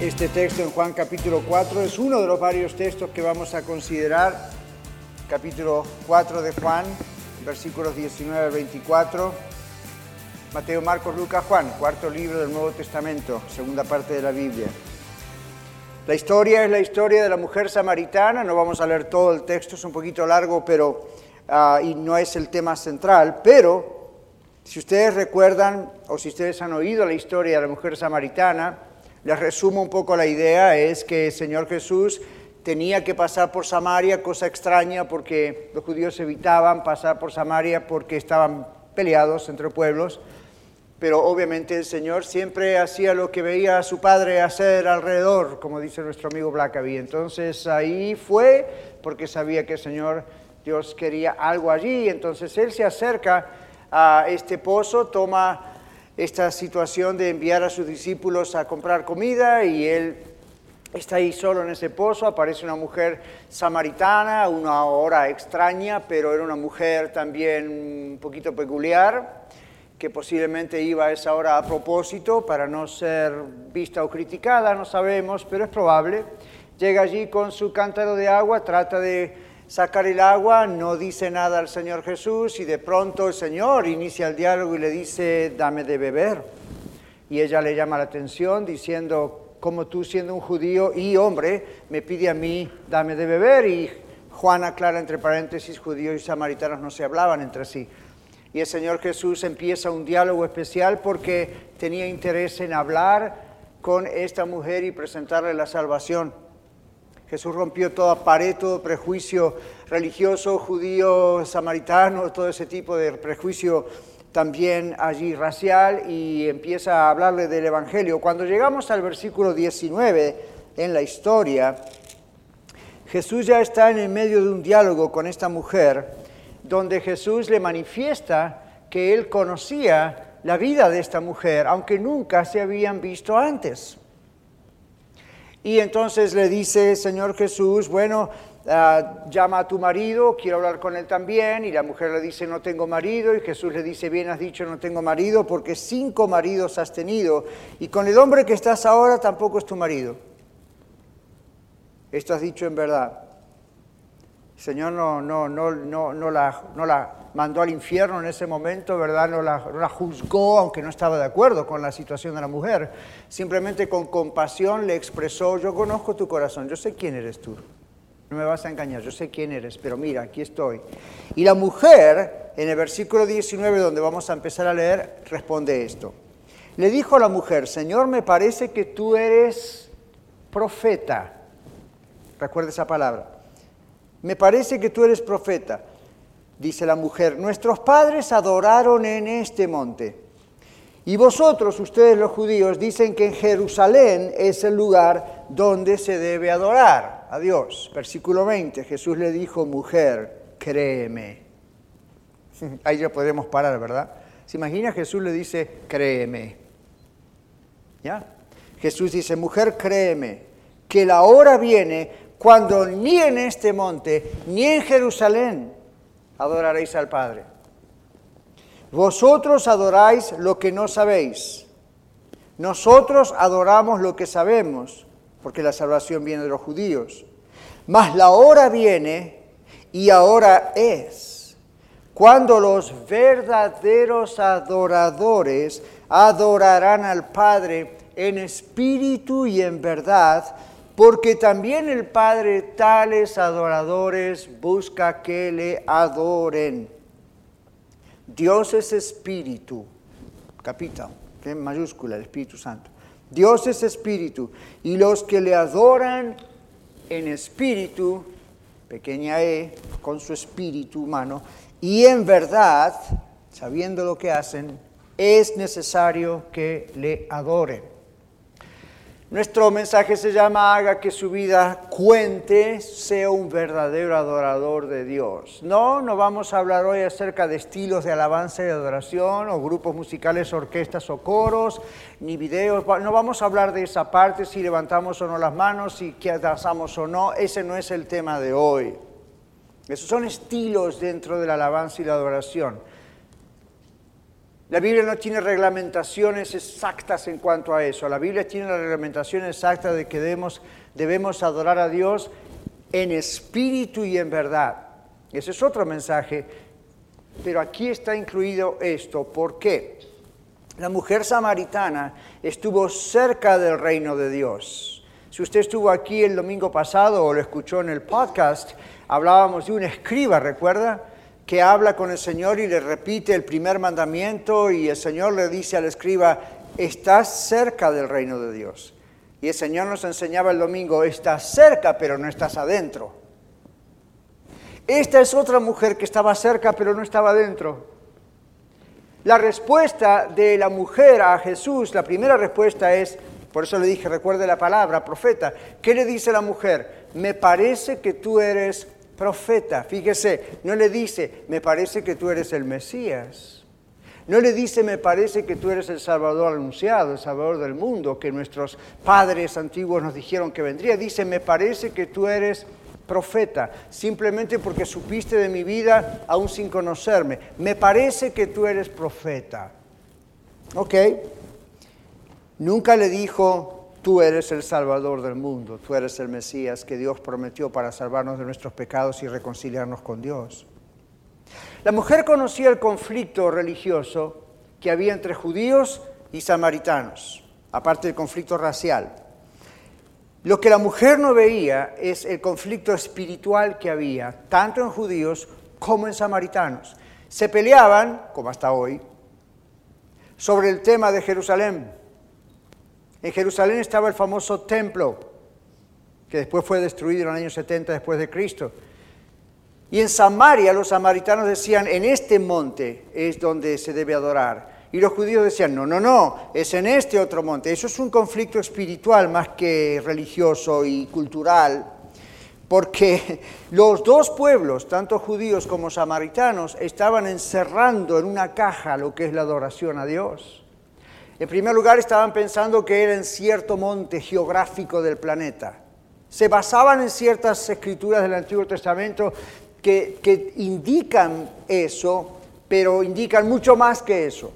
este texto en Juan capítulo 4. Es uno de los varios textos que vamos a considerar. Capítulo 4 de Juan, versículos 19 al 24. Mateo, Marcos, Lucas, Juan, cuarto libro del Nuevo Testamento, segunda parte de la Biblia. La historia es la historia de la mujer samaritana, no vamos a leer todo el texto, es un poquito largo, pero uh, y no es el tema central, pero si ustedes recuerdan o si ustedes han oído la historia de la mujer samaritana, les resumo un poco la idea, es que el Señor Jesús tenía que pasar por Samaria, cosa extraña porque los judíos evitaban pasar por Samaria porque estaban peleados entre pueblos pero obviamente el Señor siempre hacía lo que veía a su padre hacer alrededor, como dice nuestro amigo Blackaby. Entonces ahí fue porque sabía que el Señor Dios quería algo allí. Entonces él se acerca a este pozo, toma esta situación de enviar a sus discípulos a comprar comida y él está ahí solo en ese pozo. Aparece una mujer samaritana, una hora extraña, pero era una mujer también un poquito peculiar que posiblemente iba a esa hora a propósito para no ser vista o criticada, no sabemos, pero es probable. Llega allí con su cántaro de agua, trata de sacar el agua, no dice nada al Señor Jesús y de pronto el Señor inicia el diálogo y le dice, dame de beber. Y ella le llama la atención diciendo, como tú siendo un judío y hombre, me pide a mí, dame de beber. Y Juan aclara entre paréntesis, judíos y samaritanos no se hablaban entre sí. Y el Señor Jesús empieza un diálogo especial porque tenía interés en hablar con esta mujer y presentarle la salvación. Jesús rompió toda pared, todo prejuicio religioso, judío, samaritano, todo ese tipo de prejuicio también allí racial y empieza a hablarle del Evangelio. Cuando llegamos al versículo 19 en la historia, Jesús ya está en el medio de un diálogo con esta mujer donde Jesús le manifiesta que él conocía la vida de esta mujer, aunque nunca se habían visto antes. Y entonces le dice, Señor Jesús, bueno, uh, llama a tu marido, quiero hablar con él también. Y la mujer le dice, no tengo marido. Y Jesús le dice, bien has dicho, no tengo marido, porque cinco maridos has tenido. Y con el hombre que estás ahora tampoco es tu marido. Esto has dicho en verdad. Señor no, no, no, no, no, la, no la mandó al infierno en ese momento, ¿verdad? No la, juzgó, aunque no estaba de acuerdo con la situación de la mujer. Simplemente con compasión le expresó, yo conozco tu corazón, yo sé quién eres tú. No me vas a engañar, yo sé quién eres, pero mira, aquí estoy. Y la mujer, en el versículo 19, donde vamos a empezar a leer, responde esto. Le dijo a la mujer, Señor, me parece que tú eres profeta. Recuerda esa palabra. Me parece que tú eres profeta. Dice la mujer, nuestros padres adoraron en este monte. Y vosotros, ustedes los judíos, dicen que en Jerusalén es el lugar donde se debe adorar a Dios. Versículo 20, Jesús le dijo, mujer, créeme. Ahí ya podemos parar, ¿verdad? ¿Se imagina? Jesús le dice, créeme. ¿Ya? Jesús dice, mujer, créeme, que la hora viene cuando ni en este monte, ni en Jerusalén adoraréis al Padre. Vosotros adoráis lo que no sabéis. Nosotros adoramos lo que sabemos, porque la salvación viene de los judíos. Mas la hora viene y ahora es, cuando los verdaderos adoradores adorarán al Padre en espíritu y en verdad, porque también el Padre tales adoradores busca que le adoren. Dios es espíritu, capital, que en mayúscula, el Espíritu Santo. Dios es espíritu, y los que le adoran en espíritu, pequeña e, con su espíritu humano, y en verdad, sabiendo lo que hacen, es necesario que le adoren. Nuestro mensaje se llama Haga que su vida cuente, sea un verdadero adorador de Dios. No, no vamos a hablar hoy acerca de estilos de alabanza y adoración, o grupos musicales, orquestas o coros, ni videos. No vamos a hablar de esa parte, si levantamos o no las manos, si danzamos o no. Ese no es el tema de hoy. Esos son estilos dentro de la alabanza y la adoración. La Biblia no tiene reglamentaciones exactas en cuanto a eso. La Biblia tiene la reglamentación exacta de que debemos, debemos adorar a Dios en espíritu y en verdad. Ese es otro mensaje, pero aquí está incluido esto. ¿Por qué? La mujer samaritana estuvo cerca del reino de Dios. Si usted estuvo aquí el domingo pasado o lo escuchó en el podcast, hablábamos de un escriba, ¿recuerda? Que habla con el Señor y le repite el primer mandamiento y el Señor le dice al escriba, estás cerca del reino de Dios. Y el Señor nos enseñaba el domingo, estás cerca pero no estás adentro. Esta es otra mujer que estaba cerca pero no estaba adentro. La respuesta de la mujer a Jesús, la primera respuesta es, por eso le dije, recuerde la palabra, profeta. ¿Qué le dice la mujer? Me parece que tú eres profeta. Fíjese, no le dice, me parece que tú eres el Mesías. No le dice, me parece que tú eres el Salvador anunciado, el Salvador del mundo, que nuestros padres antiguos nos dijeron que vendría. Dice, me parece que tú eres profeta, simplemente porque supiste de mi vida aún sin conocerme. Me parece que tú eres profeta. ¿Ok? Nunca le dijo, Tú eres el Salvador del mundo, tú eres el Mesías que Dios prometió para salvarnos de nuestros pecados y reconciliarnos con Dios. La mujer conocía el conflicto religioso que había entre judíos y samaritanos, aparte del conflicto racial. Lo que la mujer no veía es el conflicto espiritual que había, tanto en judíos como en samaritanos. Se peleaban, como hasta hoy, sobre el tema de Jerusalén. En Jerusalén estaba el famoso templo, que después fue destruido en el año 70 después de Cristo. Y en Samaria los samaritanos decían, en este monte es donde se debe adorar. Y los judíos decían, no, no, no, es en este otro monte. Eso es un conflicto espiritual más que religioso y cultural, porque los dos pueblos, tanto judíos como samaritanos, estaban encerrando en una caja lo que es la adoración a Dios. En primer lugar, estaban pensando que era en cierto monte geográfico del planeta. Se basaban en ciertas escrituras del Antiguo Testamento que, que indican eso, pero indican mucho más que eso.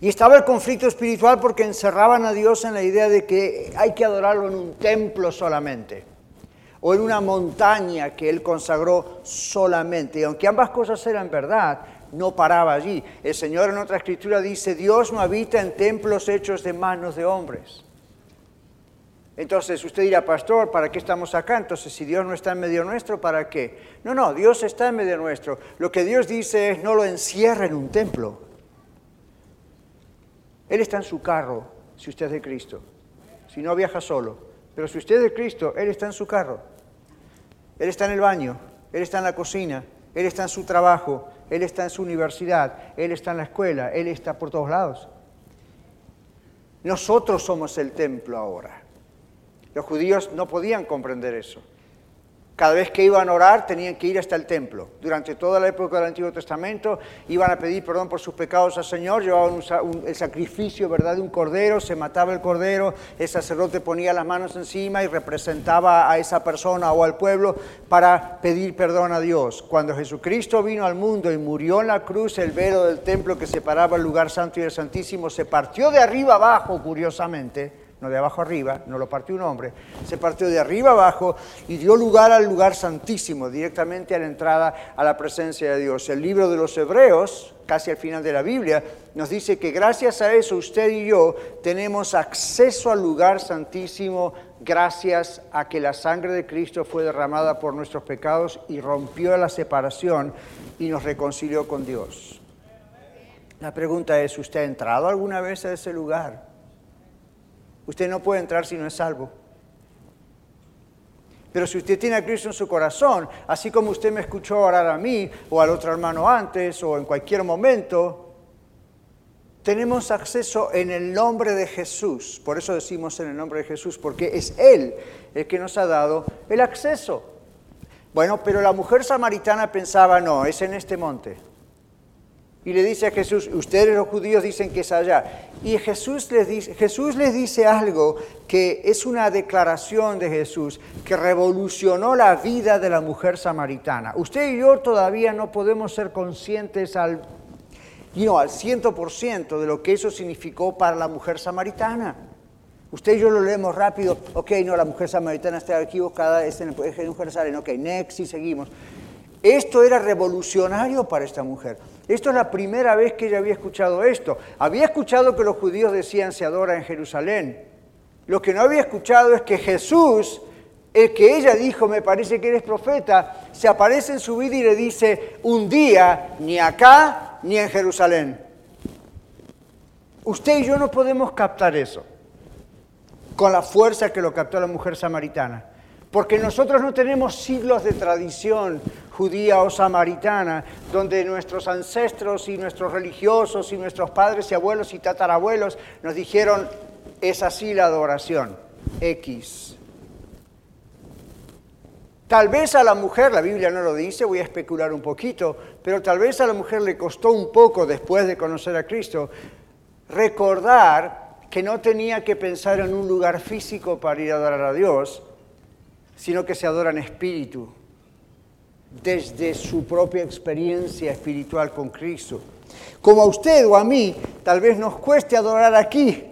Y estaba el conflicto espiritual porque encerraban a Dios en la idea de que hay que adorarlo en un templo solamente o en una montaña que Él consagró solamente. Y aunque ambas cosas eran verdad, no paraba allí. El Señor en otra escritura dice, Dios no habita en templos hechos de manos de hombres. Entonces usted dirá, pastor, ¿para qué estamos acá? Entonces, si Dios no está en medio nuestro, ¿para qué? No, no, Dios está en medio nuestro. Lo que Dios dice es, no lo encierra en un templo. Él está en su carro, si usted es de Cristo. Si no, viaja solo. Pero si usted es de Cristo, Él está en su carro. Él está en el baño, Él está en la cocina, Él está en su trabajo, él está en su universidad, Él está en la escuela, Él está por todos lados. Nosotros somos el templo ahora. Los judíos no podían comprender eso. Cada vez que iban a orar tenían que ir hasta el templo. Durante toda la época del Antiguo Testamento iban a pedir perdón por sus pecados al Señor, llevaban el sacrificio ¿verdad? de un cordero, se mataba el cordero, el sacerdote ponía las manos encima y representaba a esa persona o al pueblo para pedir perdón a Dios. Cuando Jesucristo vino al mundo y murió en la cruz, el velo del templo que separaba el lugar santo y el santísimo se partió de arriba abajo, curiosamente no de abajo arriba, no lo partió un hombre, se partió de arriba abajo y dio lugar al lugar santísimo, directamente a la entrada a la presencia de Dios. El libro de los Hebreos, casi al final de la Biblia, nos dice que gracias a eso usted y yo tenemos acceso al lugar santísimo gracias a que la sangre de Cristo fue derramada por nuestros pecados y rompió la separación y nos reconcilió con Dios. La pregunta es, ¿usted ha entrado alguna vez a ese lugar? Usted no puede entrar si no es salvo. Pero si usted tiene a Cristo en su corazón, así como usted me escuchó orar a mí o al otro hermano antes o en cualquier momento, tenemos acceso en el nombre de Jesús. Por eso decimos en el nombre de Jesús, porque es Él el que nos ha dado el acceso. Bueno, pero la mujer samaritana pensaba, no, es en este monte. Y le dice a Jesús, ustedes los judíos dicen que es allá. Y Jesús les, dice, Jesús les dice algo que es una declaración de Jesús que revolucionó la vida de la mujer samaritana. Usted y yo todavía no podemos ser conscientes al, you al 100% de lo que eso significó para la mujer samaritana. Usted y yo lo leemos rápido, ok, no, la mujer samaritana está equivocada, es en el de Jerusalén, ok, next y seguimos. Esto era revolucionario para esta mujer. Esto es la primera vez que ella había escuchado esto. Había escuchado que los judíos decían se adora en Jerusalén. Lo que no había escuchado es que Jesús, el que ella dijo, me parece que eres profeta, se aparece en su vida y le dice, un día, ni acá ni en Jerusalén. Usted y yo no podemos captar eso con la fuerza que lo captó la mujer samaritana. Porque nosotros no tenemos siglos de tradición judía o samaritana, donde nuestros ancestros y nuestros religiosos y nuestros padres y abuelos y tatarabuelos nos dijeron, es así la adoración, X. Tal vez a la mujer, la Biblia no lo dice, voy a especular un poquito, pero tal vez a la mujer le costó un poco después de conocer a Cristo recordar que no tenía que pensar en un lugar físico para ir a adorar a Dios, sino que se adora en espíritu, desde su propia experiencia espiritual con Cristo. Como a usted o a mí, tal vez nos cueste adorar aquí,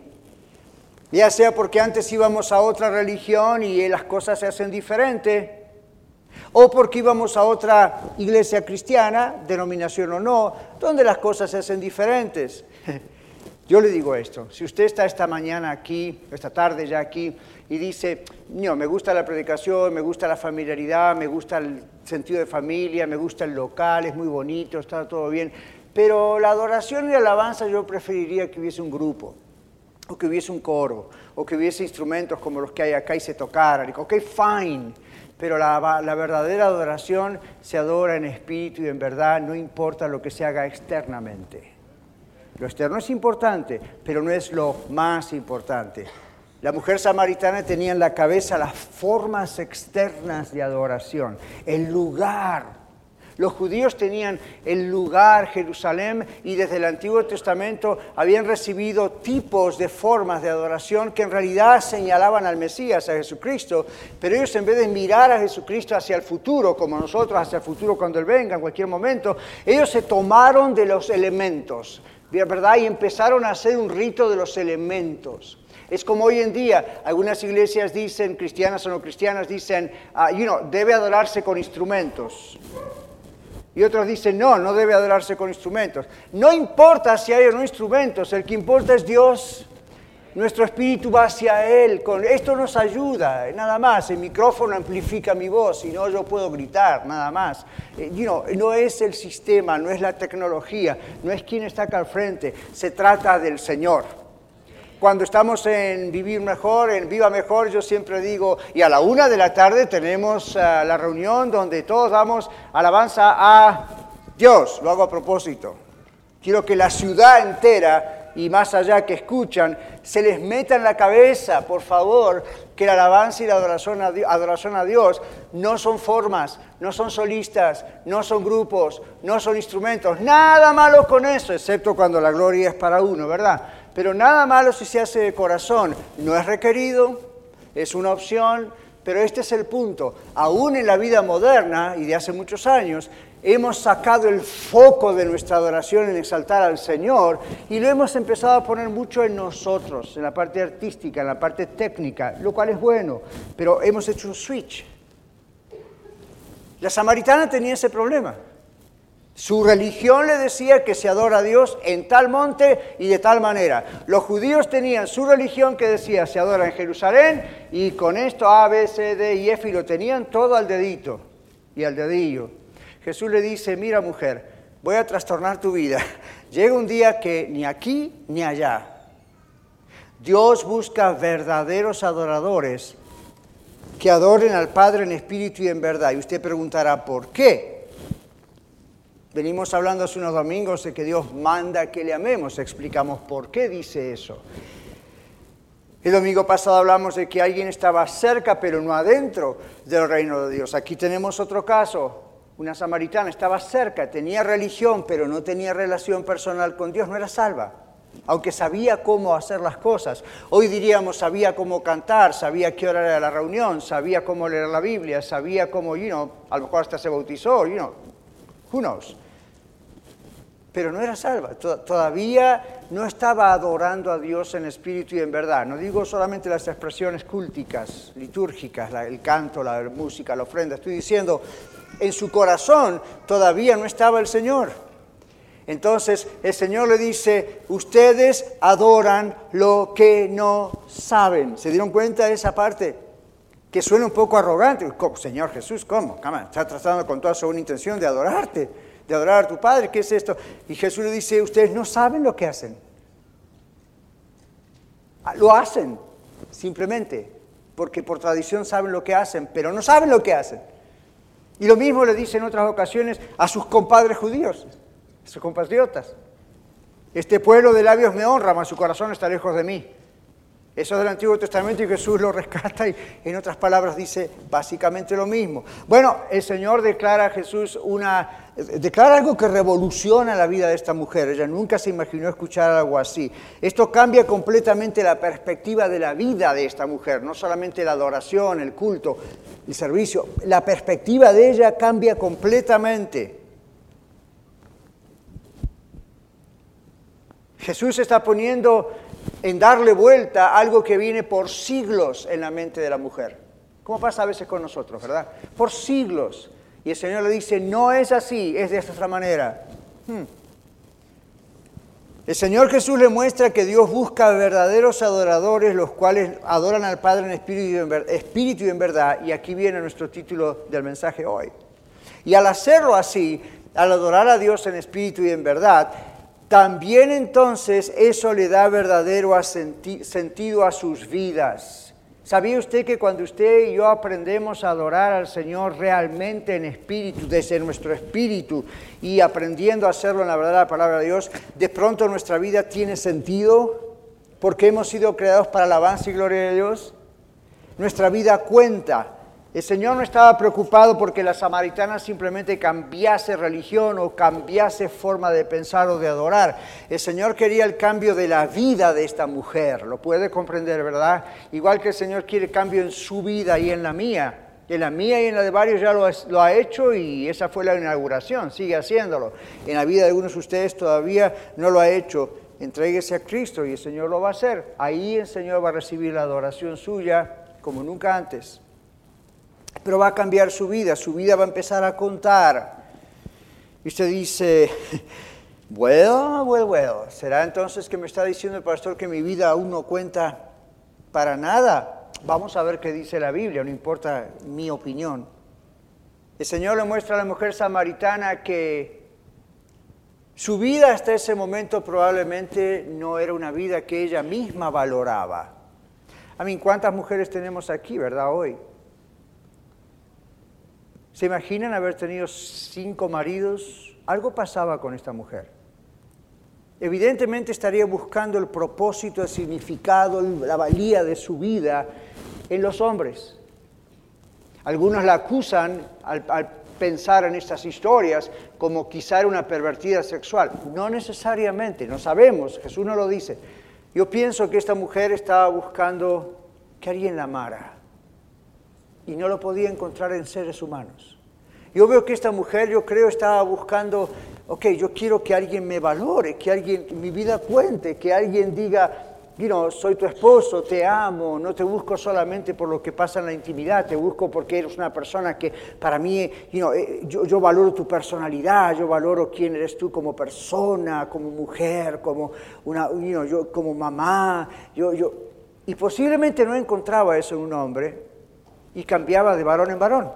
ya sea porque antes íbamos a otra religión y las cosas se hacen diferente, o porque íbamos a otra iglesia cristiana, denominación o no, donde las cosas se hacen diferentes. Yo le digo esto, si usted está esta mañana aquí, esta tarde ya aquí, y dice, no, me gusta la predicación, me gusta la familiaridad, me gusta el sentido de familia, me gusta el local, es muy bonito, está todo bien, pero la adoración y la alabanza yo preferiría que hubiese un grupo, o que hubiese un coro, o que hubiese instrumentos como los que hay acá y se tocaran. Ok, fine, pero la, la, verdadera adoración se adora en espíritu y en verdad, no importa lo que se haga externamente. Lo externo es importante, pero no es lo más importante. La mujer samaritana tenía en la cabeza las formas externas de adoración, el lugar. Los judíos tenían el lugar Jerusalén y desde el Antiguo Testamento habían recibido tipos de formas de adoración que en realidad señalaban al Mesías, a Jesucristo, pero ellos en vez de mirar a Jesucristo hacia el futuro, como nosotros hacia el futuro cuando Él venga en cualquier momento, ellos se tomaron de los elementos, ¿verdad? Y empezaron a hacer un rito de los elementos. Es como hoy en día, algunas iglesias dicen, cristianas o no cristianas, dicen, uh, you know, debe adorarse con instrumentos. Y otros dicen, no, no debe adorarse con instrumentos. No importa si hay o no instrumentos, el que importa es Dios. Nuestro espíritu va hacia Él. Esto nos ayuda, nada más. El micrófono amplifica mi voz y no yo puedo gritar, nada más. Eh, you no es el sistema, no es la tecnología, no es quien está acá al frente. Se trata del Señor cuando estamos en Vivir Mejor, en Viva Mejor, yo siempre digo, y a la una de la tarde tenemos uh, la reunión donde todos damos alabanza a Dios, lo hago a propósito. Quiero que la ciudad entera y más allá que escuchan, se les meta en la cabeza, por favor, que la alabanza y la adoración a, Dios, adoración a Dios no son formas, no son solistas, no son grupos, no son instrumentos. Nada malo con eso, excepto cuando la gloria es para uno, ¿verdad? Pero nada malo si se hace de corazón. No es requerido, es una opción, pero este es el punto. Aún en la vida moderna y de hace muchos años, hemos sacado el foco de nuestra adoración en exaltar al Señor y lo hemos empezado a poner mucho en nosotros, en la parte artística, en la parte técnica, lo cual es bueno, pero hemos hecho un switch. La samaritana tenía ese problema. Su religión le decía que se adora a Dios en tal monte y de tal manera. Los judíos tenían su religión que decía se adora en Jerusalén y con esto A, B, C, D y F y lo tenían todo al dedito y al dedillo. Jesús le dice, mira mujer, voy a trastornar tu vida. Llega un día que ni aquí ni allá. Dios busca verdaderos adoradores que adoren al Padre en espíritu y en verdad. Y usted preguntará, ¿por qué? Venimos hablando hace unos domingos de que Dios manda que le amemos. Explicamos por qué dice eso. El domingo pasado hablamos de que alguien estaba cerca, pero no adentro del reino de Dios. Aquí tenemos otro caso. Una samaritana estaba cerca, tenía religión, pero no tenía relación personal con Dios, no era salva. Aunque sabía cómo hacer las cosas. Hoy diríamos, sabía cómo cantar, sabía qué hora era la reunión, sabía cómo leer la Biblia, sabía cómo, you know, a lo mejor hasta se bautizó, you know, who pero no era salva. Todavía no estaba adorando a Dios en espíritu y en verdad. No digo solamente las expresiones cúlticas, litúrgicas, el canto, la música, la ofrenda. Estoy diciendo, en su corazón todavía no estaba el Señor. Entonces el Señor le dice, ustedes adoran lo que no saben. ¿Se dieron cuenta de esa parte? Que suena un poco arrogante. Señor Jesús, ¿cómo? Está tratando con toda su buena intención de adorarte de adorar a tu Padre, ¿qué es esto? Y Jesús le dice, ustedes no saben lo que hacen. Ah, lo hacen, simplemente, porque por tradición saben lo que hacen, pero no saben lo que hacen. Y lo mismo le dice en otras ocasiones a sus compadres judíos, a sus compatriotas. Este pueblo de labios me honra, mas su corazón está lejos de mí. Eso es del Antiguo Testamento y Jesús lo rescata y en otras palabras dice básicamente lo mismo. Bueno, el Señor declara a Jesús una, declara algo que revoluciona la vida de esta mujer. Ella nunca se imaginó escuchar algo así. Esto cambia completamente la perspectiva de la vida de esta mujer, no solamente la adoración, el culto, el servicio. La perspectiva de ella cambia completamente. Jesús está poniendo en darle vuelta a algo que viene por siglos en la mente de la mujer. Como pasa a veces con nosotros, ¿verdad? Por siglos. Y el Señor le dice, no es así, es de esta otra manera. Hmm. El Señor Jesús le muestra que Dios busca verdaderos adoradores, los cuales adoran al Padre en espíritu y en, espíritu y en verdad. Y aquí viene nuestro título del mensaje hoy. Y al hacerlo así, al adorar a Dios en espíritu y en verdad, también entonces eso le da verdadero sentido a sus vidas. ¿Sabía usted que cuando usted y yo aprendemos a adorar al Señor realmente en espíritu, desde nuestro espíritu, y aprendiendo a hacerlo en la verdad la palabra de Dios, de pronto nuestra vida tiene sentido? Porque hemos sido creados para alabanza y gloria de Dios. Nuestra vida cuenta. El Señor no estaba preocupado porque la samaritana simplemente cambiase religión o cambiase forma de pensar o de adorar. El Señor quería el cambio de la vida de esta mujer. Lo puede comprender, ¿verdad? Igual que el Señor quiere cambio en su vida y en la mía. En la mía y en la de varios ya lo, ha hecho y esa fue la inauguración, sigue haciéndolo. En la vida de algunos de ustedes todavía no lo ha hecho. Entréguese a Cristo y el Señor lo va a hacer. Ahí el Señor va a recibir la adoración suya como nunca antes pero va a cambiar su vida, su vida va a empezar a contar. Y usted dice, bueno, bueno, bueno, ¿será entonces que me está diciendo el pastor que mi vida aún no cuenta para nada? Vamos a ver qué dice la Biblia, no importa mi opinión. El Señor le muestra a la mujer samaritana que su vida hasta ese momento probablemente no era una vida que ella misma valoraba. A mí, ¿cuántas mujeres tenemos aquí, verdad, hoy? ¿Se imaginan haber tenido cinco maridos? Algo pasaba con esta mujer. Evidentemente estaría buscando el propósito, el significado, la valía de su vida en los hombres. Algunos la acusan al, pensar en estas historias como quizá era una pervertida sexual. No necesariamente, no sabemos, Jesús no lo dice. Yo pienso que esta mujer estaba buscando que alguien la amara y no lo podía encontrar en seres humanos. Yo veo que esta mujer, yo creo, estaba buscando, ok, yo quiero que alguien me valore, que alguien, mi vida cuente, que alguien diga, you soy tu esposo, te amo, no te busco solamente por lo que pasa en la intimidad, te busco porque eres una persona que para mí, you eh, yo, yo, valoro tu personalidad, yo valoro quién eres tú como persona, como mujer, como, una, yo, como mamá, yo, yo, y posiblemente no encontraba eso en un hombre, y cambiaba de varón en varón.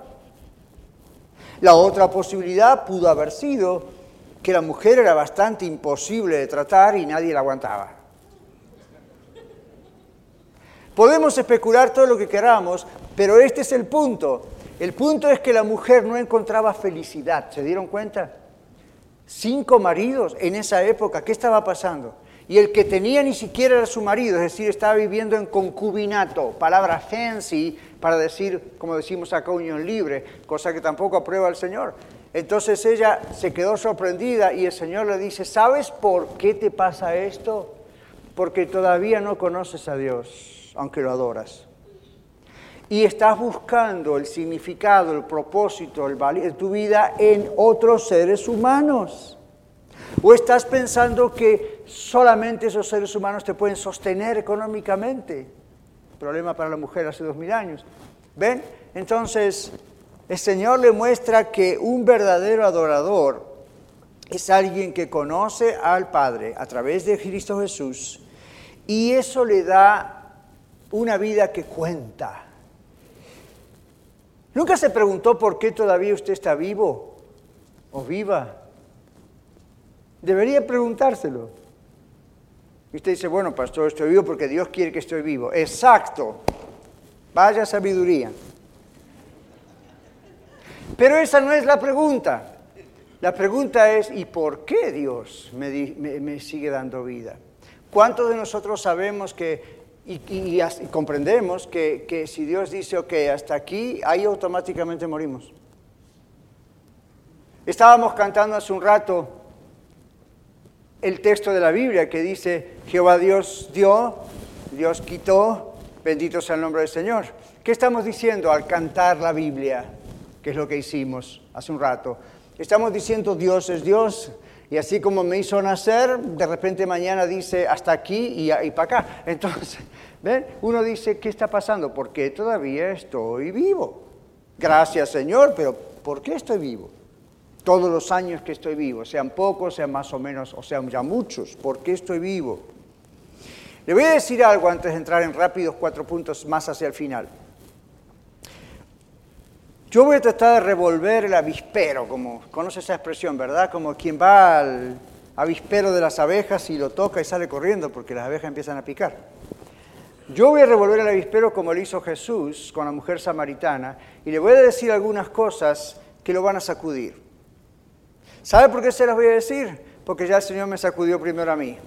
La otra posibilidad pudo haber sido que la mujer era bastante imposible de tratar y nadie la aguantaba. Podemos especular todo lo que queramos, pero este es el punto. El punto es que la mujer no encontraba felicidad, ¿se dieron cuenta? Cinco maridos en esa época, ¿qué estaba pasando? Y el que tenía ni siquiera era su marido, es decir, estaba viviendo en concubinato, palabra fancy para decir, como decimos acá, unión libre, cosa que tampoco aprueba el Señor. Entonces ella se quedó sorprendida y el Señor le dice, ¿sabes por qué te pasa esto? Porque todavía no conoces a Dios, aunque lo adoras. Y estás buscando el significado, el propósito, el de tu vida en otros seres humanos. ¿O estás pensando que solamente esos seres humanos te pueden sostener económicamente? Problema para la mujer hace dos mil años. ¿Ven? Entonces, el Señor le muestra que un verdadero adorador es alguien que conoce al Padre a través de Cristo Jesús y eso le da una vida que cuenta. ¿Nunca se preguntó por qué todavía usted está vivo o viva? Debería preguntárselo. Y usted dice, bueno, pastor, estoy vivo porque Dios quiere que estoy vivo. Exacto. Vaya sabiduría. Pero esa no es la pregunta. La pregunta es, ¿y por qué Dios me, sigue dando vida? ¿Cuántos de nosotros sabemos que y, comprendemos que, que, si Dios dice, ok, hasta aquí, ahí automáticamente morimos? Estábamos cantando hace un rato el texto de la Biblia que dice, Jehová Dios dio, Dios quitó, bendito sea el nombre del Señor. ¿Qué estamos diciendo al cantar la Biblia? que es lo que hicimos hace un rato. Estamos diciendo Dios es Dios, y así como me hizo nacer, de repente mañana dice hasta aquí y, para acá. Entonces, ¿ven? Uno dice, ¿qué está pasando? Porque todavía estoy vivo. Gracias Señor, pero ¿por qué estoy vivo? Todos los años que estoy vivo, sean pocos, sean más o menos, o sean ya muchos, ¿por qué estoy vivo? Le voy a decir algo antes de entrar en rápidos cuatro puntos más hacia el final. Yo voy a tratar de revolver el avispero, como conoce esa expresión, ¿verdad? Como quien va al avispero de las abejas y lo toca y sale corriendo porque las abejas empiezan a picar. Yo voy a revolver el avispero como lo hizo Jesús con la mujer samaritana y le voy a decir algunas cosas que lo van a sacudir. ¿Sabe por qué se las voy a decir? Porque ya el Señor me sacudió primero a mí.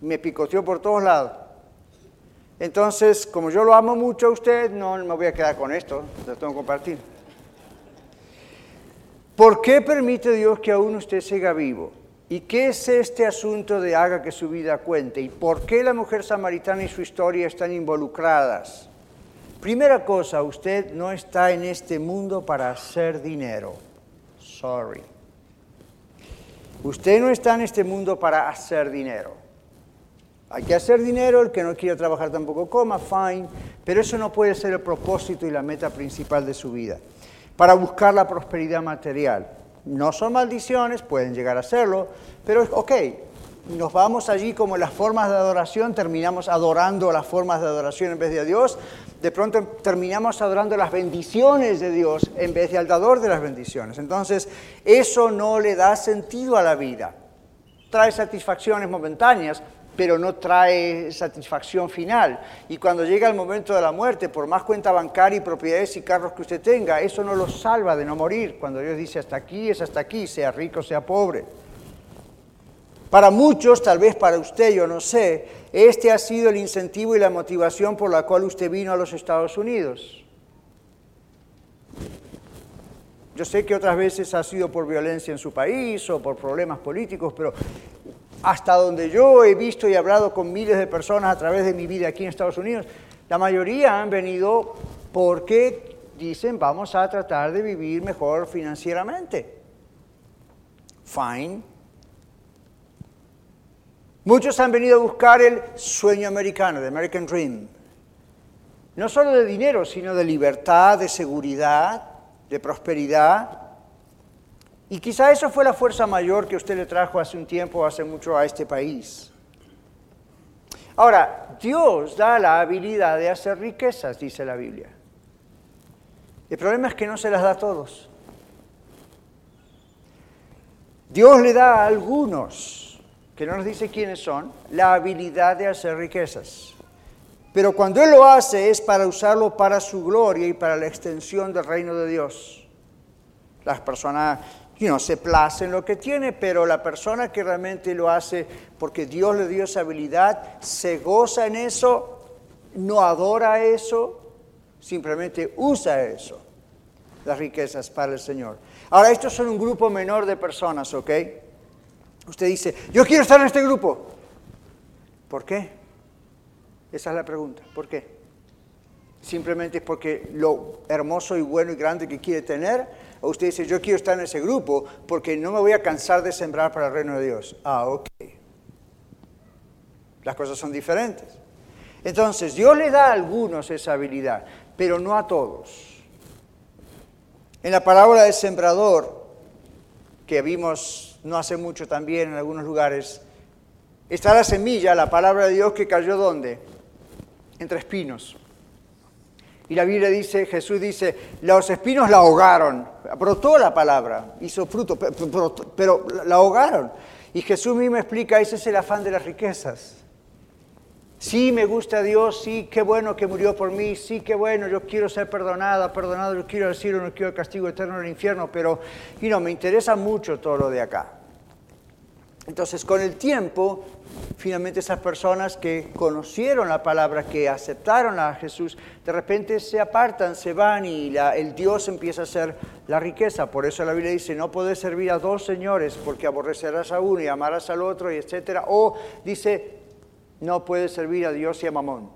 Me picoteó por todos lados. Entonces, como yo lo amo mucho a usted, no me voy a quedar con esto, lo tengo que compartir. ¿Por qué permite Dios que aún usted siga vivo? ¿Y qué es este asunto de haga que su vida cuente? ¿Y por qué la mujer samaritana y su historia están involucradas? Primera cosa, usted no está en este mundo para hacer dinero. Sorry. Usted no está en este mundo para hacer dinero. Hay que hacer dinero, el que no quiere trabajar tampoco coma, fine, pero eso no puede ser el propósito y la meta principal de su vida para buscar la prosperidad material. No son maldiciones, pueden llegar a serlo, pero ok, nos vamos allí como las formas de adoración, terminamos adorando las formas de adoración en vez de a Dios, de pronto terminamos adorando las bendiciones de Dios en vez de al dador de las bendiciones. Entonces, eso no le da sentido a la vida. Trae satisfacciones momentáneas, pero no trae satisfacción final. Y cuando llega el momento de la muerte, por más cuenta bancaria y propiedades y carros que usted tenga, eso no lo salva de no morir. Cuando Dios dice hasta aquí, es hasta aquí, sea rico, sea pobre. Para muchos, tal vez para usted, yo no sé, este ha sido el incentivo y la motivación por la cual usted vino a los Estados Unidos. Yo sé que otras veces ha sido por violencia en su país o por problemas políticos, pero hasta donde yo he visto y hablado con miles de personas a través de mi vida aquí en Estados Unidos, la mayoría han venido porque dicen vamos a tratar de vivir mejor financieramente. Fine. Muchos han venido a buscar el sueño americano, the American Dream. No solo de dinero, sino de libertad, de seguridad, de prosperidad. Y quizá eso fue la fuerza mayor que usted le trajo hace un tiempo, hace mucho a este país. Ahora, Dios da la habilidad de hacer riquezas, dice la Biblia. El problema es que no se las da a todos. Dios le da a algunos, que no nos dice quiénes son, la habilidad de hacer riquezas. Pero cuando Él lo hace es para usarlo para su gloria y para la extensión del reino de Dios. Las personas no se place en lo que tiene, pero la persona que realmente lo hace porque Dios le dio esa habilidad, se goza en eso, no adora eso, simplemente usa eso, las riquezas para el Señor. Ahora, estos son un grupo menor de personas, ¿ok? Usted dice, yo quiero estar en este grupo. ¿Por qué? Esa es la pregunta. ¿Por qué? Simplemente es porque lo hermoso y bueno y grande que quiere tener o usted dice, yo quiero estar en ese grupo porque no me voy a cansar de sembrar para el reino de Dios. Ah, ok. Las cosas son diferentes. Entonces, Dios le da a algunos esa habilidad, pero no a todos. En la parábola del sembrador, que vimos no hace mucho también en algunos lugares, está la semilla, la palabra de Dios que cayó ¿dónde? Entre espinos. Y la Biblia dice, Jesús dice, los espinos la ahogaron. Brotó la palabra, hizo fruto, pero, la ahogaron. Y Jesús mismo explica, ese es el afán de las riquezas. Sí, me gusta Dios, sí, qué bueno que murió por mí, sí, qué bueno, yo quiero ser perdonada, perdonado, yo quiero el cielo, no quiero el castigo eterno del infierno, pero y no, me interesa mucho todo lo de acá. Entonces, con el tiempo, finalmente esas personas que conocieron la palabra, que aceptaron a Jesús, de repente se apartan, se van y el Dios empieza a ser la riqueza. Por eso la Biblia dice, no puedes servir a dos señores porque aborrecerás a uno y amarás al otro, y etcétera. O dice, no puedes servir a Dios y a Mamón.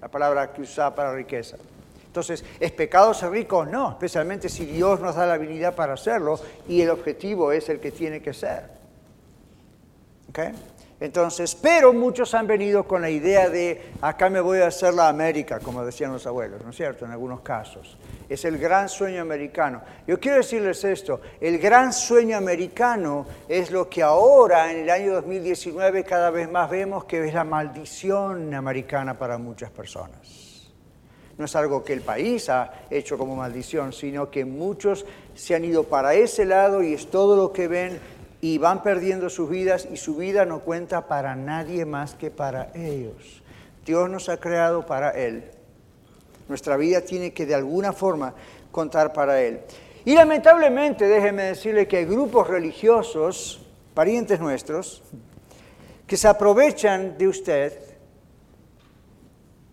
La palabra que usa para riqueza. Entonces, ¿es pecado ser rico? No, especialmente si Dios nos da la habilidad para hacerlo y el objetivo es el que tiene que ser. Entonces, pero muchos han venido con la idea de acá me voy a hacer la América, como decían los abuelos, ¿no es cierto? En algunos casos. Es el gran sueño americano. Yo quiero decirles esto, el gran sueño americano es lo que ahora, en el año 2019, cada vez más vemos que es la maldición americana para muchas personas. No es algo que el país ha hecho como maldición, sino que muchos se han ido para ese lado y es todo lo que ven y van perdiendo sus vidas y su vida no cuenta para nadie más que para ellos. Dios nos ha creado para Él. Nuestra vida tiene que de alguna forma contar para Él. Y lamentablemente, déjeme decirle que hay grupos religiosos, parientes nuestros, que se aprovechan de usted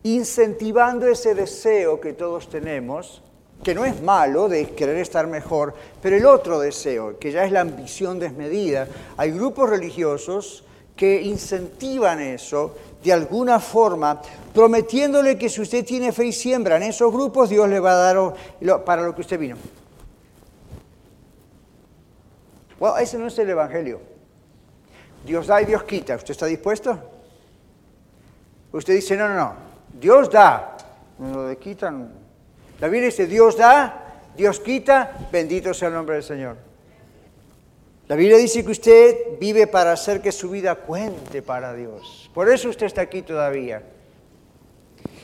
incentivando ese deseo que todos tenemos que no es malo de querer estar mejor, pero el otro deseo, que ya es la ambición desmedida, hay grupos religiosos que incentivan eso de alguna forma, prometiéndole que si usted tiene fe y siembra en esos grupos, Dios le va a dar para lo que usted vino. Bueno, ese no es el Evangelio. Dios da y Dios quita. ¿Usted está dispuesto? Usted dice, no, no, no. Dios da. Lo quitan, la Biblia dice, Dios da, Dios quita, bendito sea el nombre del Señor. La Biblia dice que usted vive para hacer que su vida cuente para Dios. Por eso usted está aquí todavía.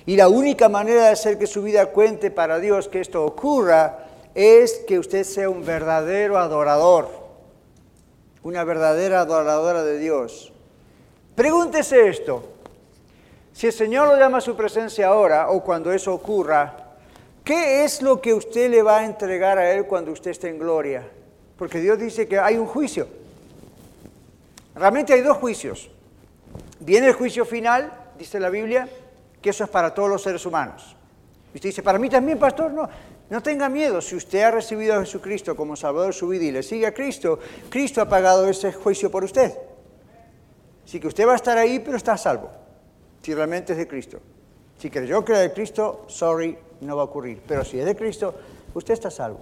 Y la única manera de hacer que su vida cuente para Dios, que esto ocurra, es que usted sea un verdadero adorador, una verdadera adoradora de Dios. Pregúntese esto. Si el Señor lo llama a su presencia ahora o cuando eso ocurra, ¿Qué es lo que usted le va a entregar a Él cuando usted esté en gloria? Porque Dios dice que hay un juicio. Realmente hay dos juicios. Viene el juicio final, dice la Biblia, que eso es para todos los seres humanos. Y usted dice, para mí también, pastor, no. No tenga miedo, si usted ha recibido a Jesucristo como Salvador de su vida y le sigue a Cristo, Cristo ha pagado ese juicio por usted. Así que usted va a estar ahí, pero está salvo, si realmente es de Cristo. Si creyó que era de Cristo, sorry, no va a ocurrir. Pero si es de Cristo, usted está salvo.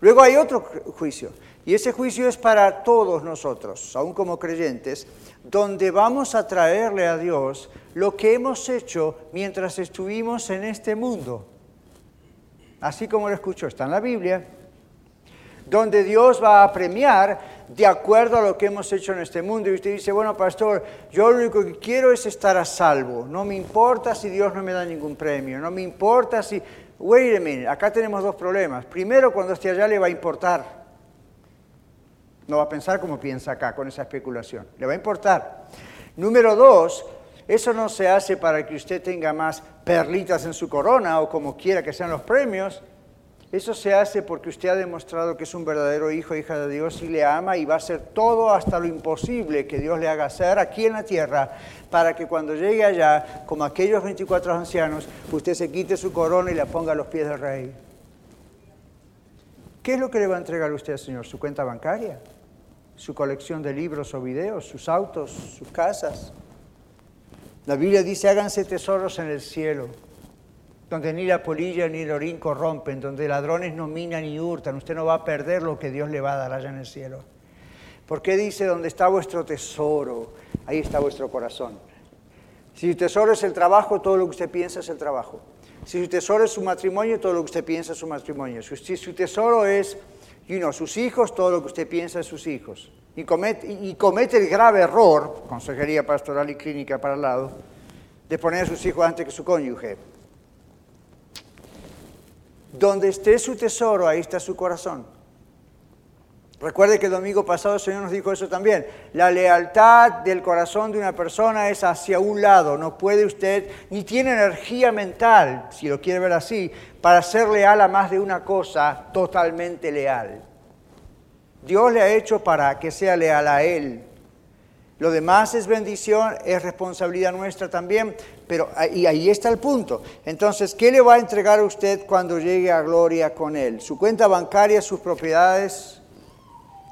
Luego hay otro juicio, y ese juicio es para todos nosotros, aún como creyentes, donde vamos a traerle a Dios lo que hemos hecho mientras estuvimos en este mundo. Así como lo escuchó, está en la Biblia, donde Dios va a premiar de acuerdo a lo que hemos hecho en este mundo. Y usted dice, bueno, pastor, yo lo único que quiero es estar a salvo. No me importa si Dios no me da ningún premio. No me importa si... Wait a minute, acá tenemos dos problemas. Primero, cuando esté allá le va a importar. No va a pensar como piensa acá con esa especulación. Le va a importar. Número dos, eso no se hace para que usted tenga más perlitas en su corona o como quiera que sean los premios. Eso se hace porque usted ha demostrado que es un verdadero hijo e hija de Dios y le ama y va a hacer todo hasta lo imposible que Dios le haga hacer aquí en la tierra para que cuando llegue allá, como aquellos 24 ancianos, usted se quite su corona y la ponga a los pies del rey. ¿Qué es lo que le va a entregar usted al Señor? ¿Su cuenta bancaria? ¿Su colección de libros o videos? ¿Sus autos? ¿Sus casas? La Biblia dice, háganse tesoros en el cielo donde ni la polilla ni el orín corrompen, donde ladrones no minan ni hurtan, usted no va a perder lo que Dios le va a dar allá en el cielo. ¿Por qué dice, donde está vuestro tesoro, ahí está vuestro corazón? Si su tesoro es el trabajo, todo lo que usted piensa es el trabajo. Si su tesoro es su matrimonio, todo lo que usted piensa es su matrimonio. Si su tesoro es you sus hijos, todo lo que usted piensa es sus hijos. Y comete, y comete el grave error, consejería pastoral y clínica para el lado, de poner a sus hijos antes que su cónyuge. Donde esté su tesoro, ahí está su corazón. Recuerde que el domingo pasado el Señor nos dijo eso también. La lealtad del corazón de una persona es hacia un lado. No puede usted, ni tiene energía mental, si lo quiere ver así, para ser leal a más de una cosa totalmente leal. Dios le ha hecho para que sea leal a Él. Lo demás es bendición, es responsabilidad nuestra también, pero y ahí está el punto. Entonces, ¿qué le va a entregar a usted cuando llegue a gloria con Él? ¿Su cuenta bancaria, sus propiedades,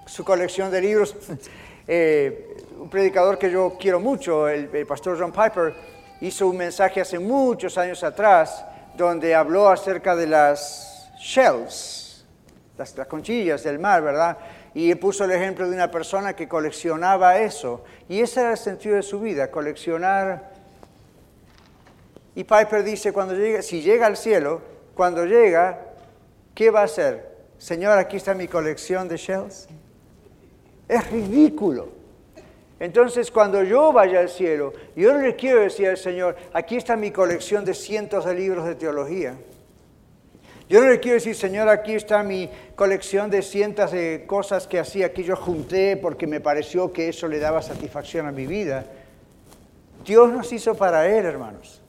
su colección de libros? Eh, un predicador que yo quiero mucho, el, pastor John Piper, hizo un mensaje hace muchos años atrás donde habló acerca de las shells, las conchillas del mar, ¿verdad? Y puso el ejemplo de una persona que coleccionaba eso. Y ese era el sentido de su vida, coleccionar. Y Piper dice, cuando llegue, si llega al cielo, cuando llega, ¿qué va a hacer? Señor, aquí está mi colección de shells. Es ridículo. Entonces, cuando yo vaya al cielo, yo no le quiero decir al Señor, aquí está mi colección de cientos de libros de teología. Yo no le quiero decir, Señor, aquí está mi colección de cientos de cosas que hacía, que yo junté porque me pareció que eso le daba satisfacción a mi vida. Dios nos hizo para Él, hermanos.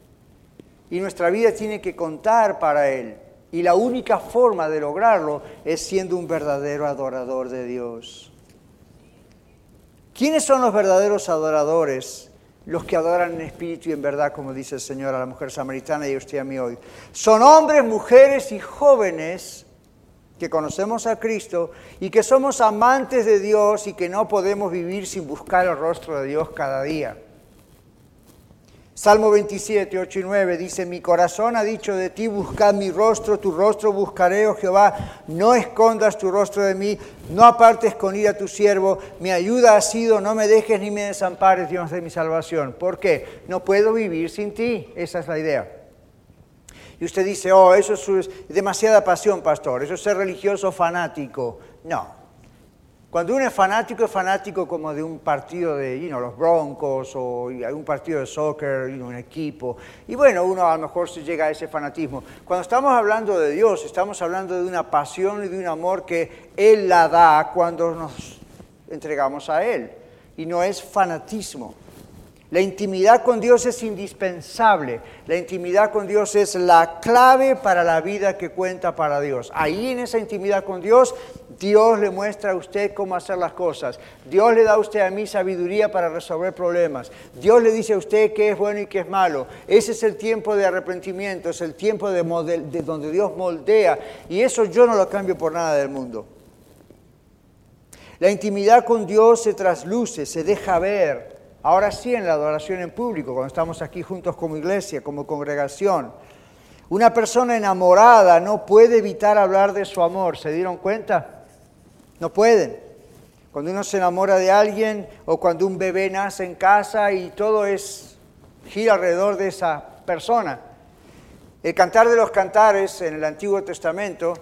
Y nuestra vida tiene que contar para Él. Y la única forma de lograrlo es siendo un verdadero adorador de Dios. ¿Quiénes son los verdaderos adoradores? los que adoran en espíritu y en verdad, como dice el Señor a la mujer samaritana y a usted a mí hoy. Son hombres, mujeres y jóvenes que conocemos a Cristo y que somos amantes de Dios y que no podemos vivir sin buscar el rostro de Dios cada día. Salmo 27, 8 y 9 dice, mi corazón ha dicho de ti, buscad mi rostro, tu rostro buscaré, oh Jehová, no escondas tu rostro de mí, no apartes con ira a tu siervo, mi ayuda ha sido, no me dejes ni me desampares, Dios de mi salvación. ¿Por qué? No puedo vivir sin ti, esa es la idea. Y usted dice, oh, eso es demasiada pasión, pastor, eso es ser religioso fanático. No, cuando uno es fanático, es fanático como de un partido de los Broncos o un partido de soccer, un equipo. Y bueno, uno a lo mejor se llega a ese fanatismo. Cuando estamos hablando de Dios, estamos hablando de una pasión y de un amor que Él la da cuando nos entregamos a Él. Y no es fanatismo. La intimidad con Dios es indispensable. La intimidad con Dios es la clave para la vida que cuenta para Dios. Ahí en esa intimidad con Dios, Dios le muestra a usted cómo hacer las cosas. Dios le da a usted a mí sabiduría para resolver problemas. Dios le dice a usted qué es bueno y qué es malo. Ese es el tiempo de arrepentimiento, es el tiempo de, de donde Dios moldea. Y eso yo no lo cambio por nada del mundo. La intimidad con Dios se trasluce, se deja ver. Ahora sí en la adoración en público, cuando estamos aquí juntos como iglesia, como congregación. Una persona enamorada no puede evitar hablar de su amor, ¿se dieron cuenta? No pueden. Cuando uno se enamora de alguien o cuando un bebé nace en casa y todo es gira alrededor de esa persona. El cantar de los cantares en el Antiguo Testamento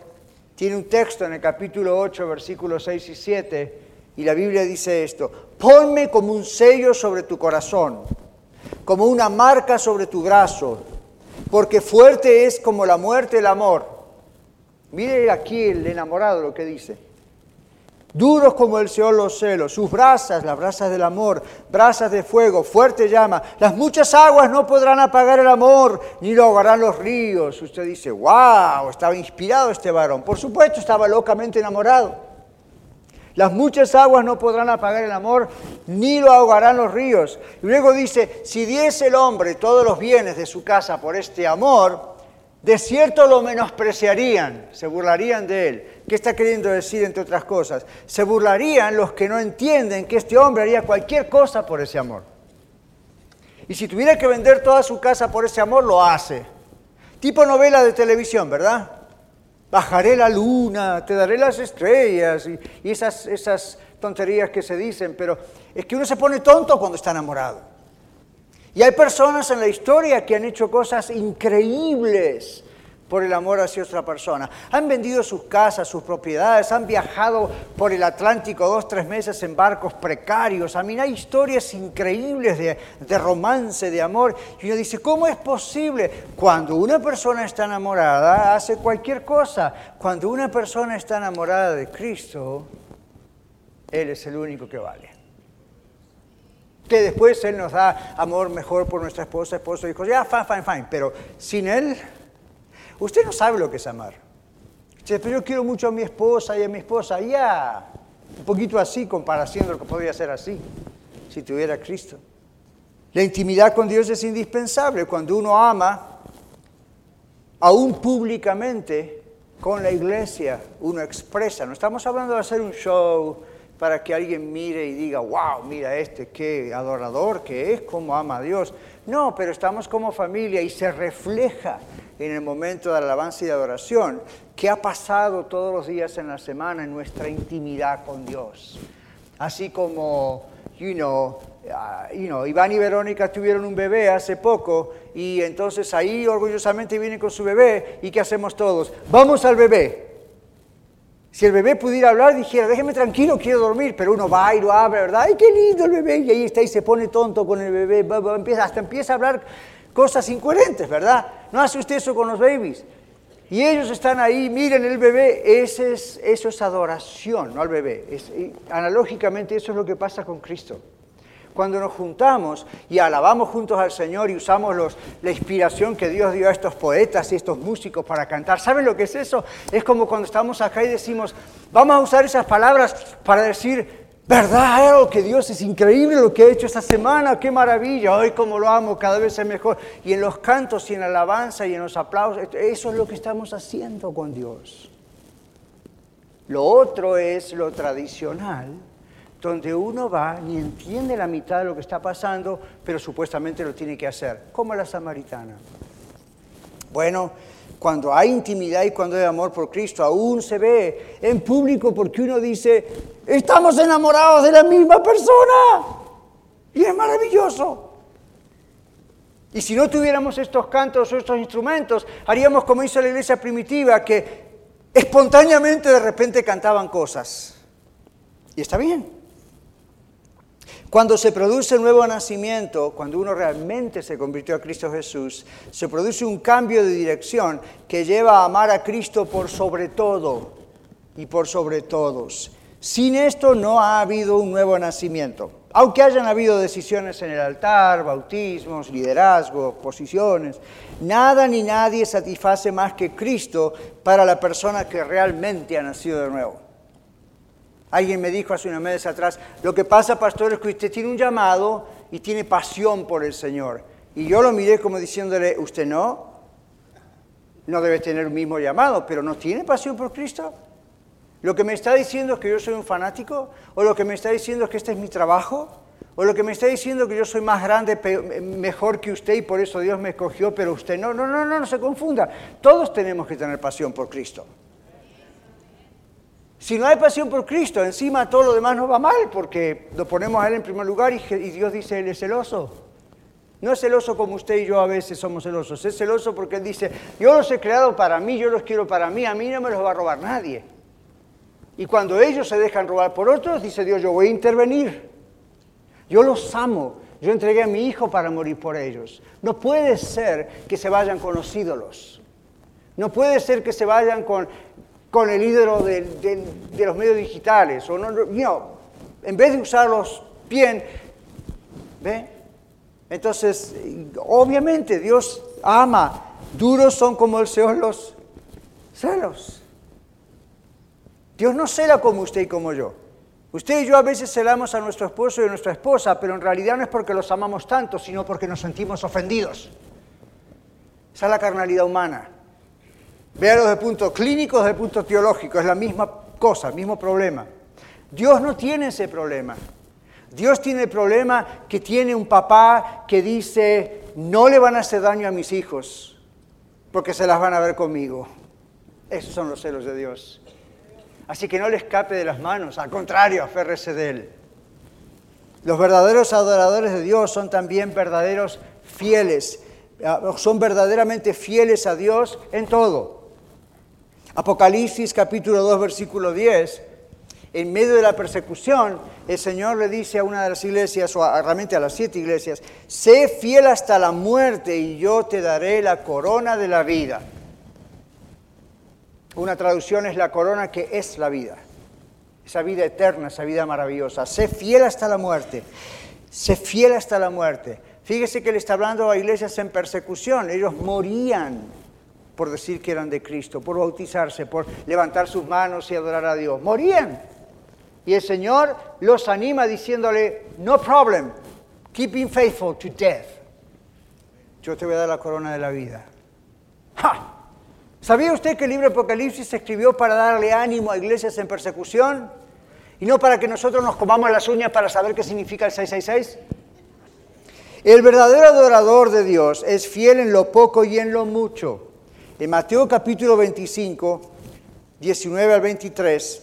tiene un texto en el capítulo 8, versículos 6 y 7, y la Biblia dice esto, ponme como un sello sobre tu corazón, como una marca sobre tu brazo, porque fuerte es como la muerte el amor. Mire aquí el enamorado lo que dice. duros como el Seol los celos, sus brasas, las brasas del amor, brasas de fuego, fuerte llama. Las muchas aguas no podrán apagar el amor, ni lo ahogarán los ríos. Usted dice, wow, estaba inspirado este varón. Por supuesto, estaba locamente enamorado. Las muchas aguas no podrán apagar el amor, ni lo ahogarán los ríos. Y luego dice, si diese el hombre todos los bienes de su casa por este amor, de cierto lo menospreciarían, se burlarían de él. ¿Qué está queriendo decir, entre otras cosas? Se burlarían los que no entienden que este hombre haría cualquier cosa por ese amor. Y si tuviera que vender toda su casa por ese amor, lo hace. Tipo novela de televisión, ¿verdad? Bajaré la luna, te daré las estrellas y, esas, esas tonterías que se dicen, pero es que uno se pone tonto cuando está enamorado. Y hay personas en la historia que han hecho cosas increíbles por el amor hacia otra persona. Han vendido sus casas, sus propiedades, han viajado por el Atlántico dos, tres meses en barcos precarios. A mí hay historias increíbles de, de, romance, de amor. Y uno dice, ¿cómo es posible? Cuando una persona está enamorada, hace cualquier cosa. Cuando una persona está enamorada de Cristo, Él es el único que vale. Que después Él nos da amor mejor por nuestra esposa, esposo, hijos. Ya, fine, fine, fine. Pero sin Él Usted no sabe lo que es amar. Pero yo quiero mucho a mi esposa y a mi esposa. Ya, un poquito así, comparación lo que podría ser así, si tuviera Cristo. La intimidad con Dios es indispensable. Cuando uno ama, aún públicamente, con la iglesia, uno expresa. No estamos hablando de hacer un show para que alguien mire y diga, wow, mira este, qué adorador que es, cómo ama a Dios. No, pero estamos como familia y se refleja en el momento de alabanza y de adoración, qué ha pasado todos los días en la semana en nuestra intimidad con Dios. Así como, you know, uh, you know, Iván y Verónica tuvieron un bebé hace poco y entonces ahí orgullosamente vienen con su bebé y ¿qué hacemos todos? Vamos al bebé. Si el bebé pudiera hablar, dijera, déjeme tranquilo, quiero dormir, pero uno va y lo abre, ¿verdad? ¡Ay, qué lindo el bebé! Y ahí está y se pone tonto con el bebé, hasta empieza a hablar cosas incoherentes, ¿verdad? No hace usted eso con los babies. Y ellos están ahí, miren el bebé, ese es, eso es adoración, no al bebé. analógicamente eso es lo que pasa con Cristo. Cuando nos juntamos y alabamos juntos al Señor y usamos la inspiración que Dios dio a estos poetas y estos músicos para cantar, ¿saben lo que es eso? Es como cuando estamos acá y decimos, vamos a usar esas palabras para decir, ¿Verdad? Oh, que Dios es increíble lo que ha hecho esta semana, qué maravilla, hoy como lo amo, cada vez es mejor. Y en los cantos y en la alabanza y en los aplausos, eso es lo que estamos haciendo con Dios. Lo otro es lo tradicional, donde uno va y entiende la mitad de lo que está pasando, pero supuestamente lo tiene que hacer, como la samaritana. Bueno, cuando hay intimidad y cuando hay amor por Cristo, aún se ve en público porque uno dice, estamos enamorados de la misma persona. Y es maravilloso. Y si no tuviéramos estos cantos o estos instrumentos, haríamos como hizo la iglesia primitiva, que espontáneamente de repente cantaban cosas. Y está bien. Cuando se produce el nuevo nacimiento, cuando uno realmente se convirtió a Cristo Jesús, se produce un cambio de dirección que lleva a amar a Cristo por sobre todo y por sobre todos. Sin esto no ha habido un nuevo nacimiento. Aunque hayan habido decisiones en el altar, bautismos, liderazgo, posiciones, nada ni nadie satisface más que Cristo para la persona que realmente ha nacido de nuevo. Alguien me dijo hace unos meses atrás, lo que pasa, pastor, es que usted tiene un llamado y tiene pasión por el Señor. Y yo lo miré como diciéndole, usted no, no debe tener el mismo llamado, pero no tiene pasión por Cristo. Lo que me está diciendo es que yo soy un fanático, o lo que me está diciendo es que este es mi trabajo, o lo que me está diciendo es que yo soy más grande, mejor que usted y por eso Dios me escogió, pero usted no, no, no, no, no se confunda. Todos tenemos que tener pasión por Cristo. Si no hay pasión por Cristo, encima todo lo demás nos va mal porque lo ponemos a Él en primer lugar y, Dios dice, Él es celoso. No es celoso como usted y yo a veces somos celosos, es celoso porque Él dice, yo los he creado para mí, yo los quiero para mí, a mí no me los va a robar nadie. Y cuando ellos se dejan robar por otros, dice Dios, yo voy a intervenir. Yo los amo, yo entregué a mi hijo para morir por ellos. No puede ser que se vayan con los ídolos. No puede ser que se vayan con con el ídolo de, los medios digitales. O no, en vez de usarlos bien, ¿ve? Entonces, obviamente Dios ama. Duros son como el Señor los celos. Dios no cela como usted y como yo. Usted y yo a veces celamos a nuestro esposo y a nuestra esposa, pero en realidad no es porque los amamos tanto, sino porque nos sentimos ofendidos. Esa es la carnalidad humana. Véalo desde el punto clínico, desde el punto teológico, es la misma cosa, mismo problema. Dios no tiene ese problema. Dios tiene el problema que tiene un papá que dice, no le van a hacer daño a mis hijos, porque se las van a ver conmigo. Esos son los celos de Dios. Así que no le escape de las manos, al contrario, aférrese de Él. Los verdaderos adoradores de Dios son también verdaderos fieles, ah, son verdaderamente fieles a Dios en todo. Apocalipsis capítulo 2 versículo 10 en medio de la persecución, el Señor le dice a una de las iglesias, o realmente a las siete iglesias, sé fiel hasta la muerte y yo te daré la corona de la vida. Una traducción es la corona que es la vida, esa vida eterna, esa vida maravillosa. Sé fiel hasta la muerte, sé fiel hasta la muerte. Fíjese que le está hablando a iglesias en persecución, ellos morían por decir que eran de Cristo, por bautizarse, por levantar sus manos y adorar a Dios. Morían. Y el Señor los anima diciéndole, no problem, keep being faithful to death. Yo te voy a dar la corona de la vida. ¿Sabía usted que el libro Apocalipsis se escribió para darle ánimo a iglesias en persecución? Y no para que nosotros nos comamos las uñas para saber qué significa el 666. El verdadero adorador de Dios es fiel en lo poco y en lo mucho. En Mateo capítulo 25, 19 al 23,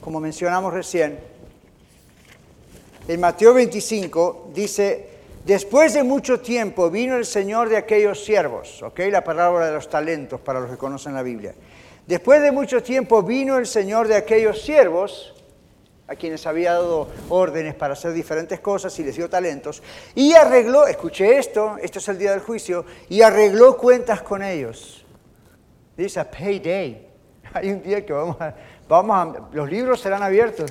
como mencionamos recién, en Mateo 25 dice, después de mucho tiempo vino el Señor de aquellos siervos, ¿ok? La palabra de los talentos para los que conocen la Biblia. Después de mucho tiempo vino el Señor de aquellos siervos, a quienes había dado órdenes para hacer diferentes cosas y les dio talentos, y arregló, escuché esto, esto es el día del juicio, y arregló cuentas con ellos. Dice a payday. Hay un día que vamos a, Vamos a, los libros serán abiertos.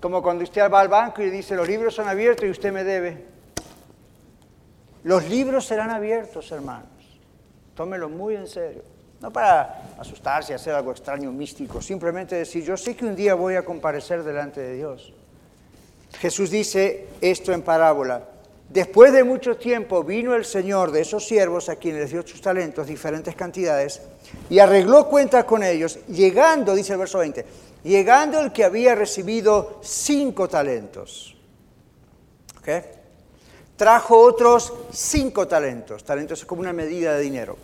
Como cuando usted va al banco y dice, los libros son abiertos y usted me debe. Los libros serán abiertos, hermanos. Tómelo muy en serio. No para asustarse y hacer algo extraño, místico, simplemente decir, yo sé que un día voy a comparecer delante de Dios. Jesús dice esto en parábola. Después de mucho tiempo vino el Señor de esos siervos a quienes les dio sus talentos, diferentes cantidades, y arregló cuentas con ellos, llegando, dice el verso 20, llegando el que había recibido cinco talentos. Trajo otros cinco talentos. Talentos es como una medida de dinero.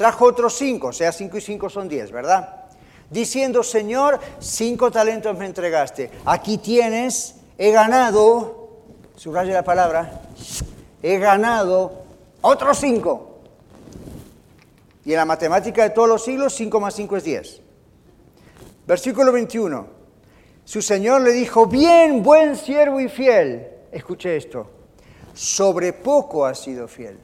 Trajo otros cinco, o sea, cinco y cinco son diez, ¿verdad? Diciendo, Señor, cinco talentos me entregaste. Aquí tienes, he ganado, subraya la palabra, he ganado otros cinco. Y en la matemática de todos los siglos, 5 más 5 es 10. Versículo 21. Su Señor le dijo, bien, buen siervo y fiel. Escuche esto. Sobre poco has sido fiel.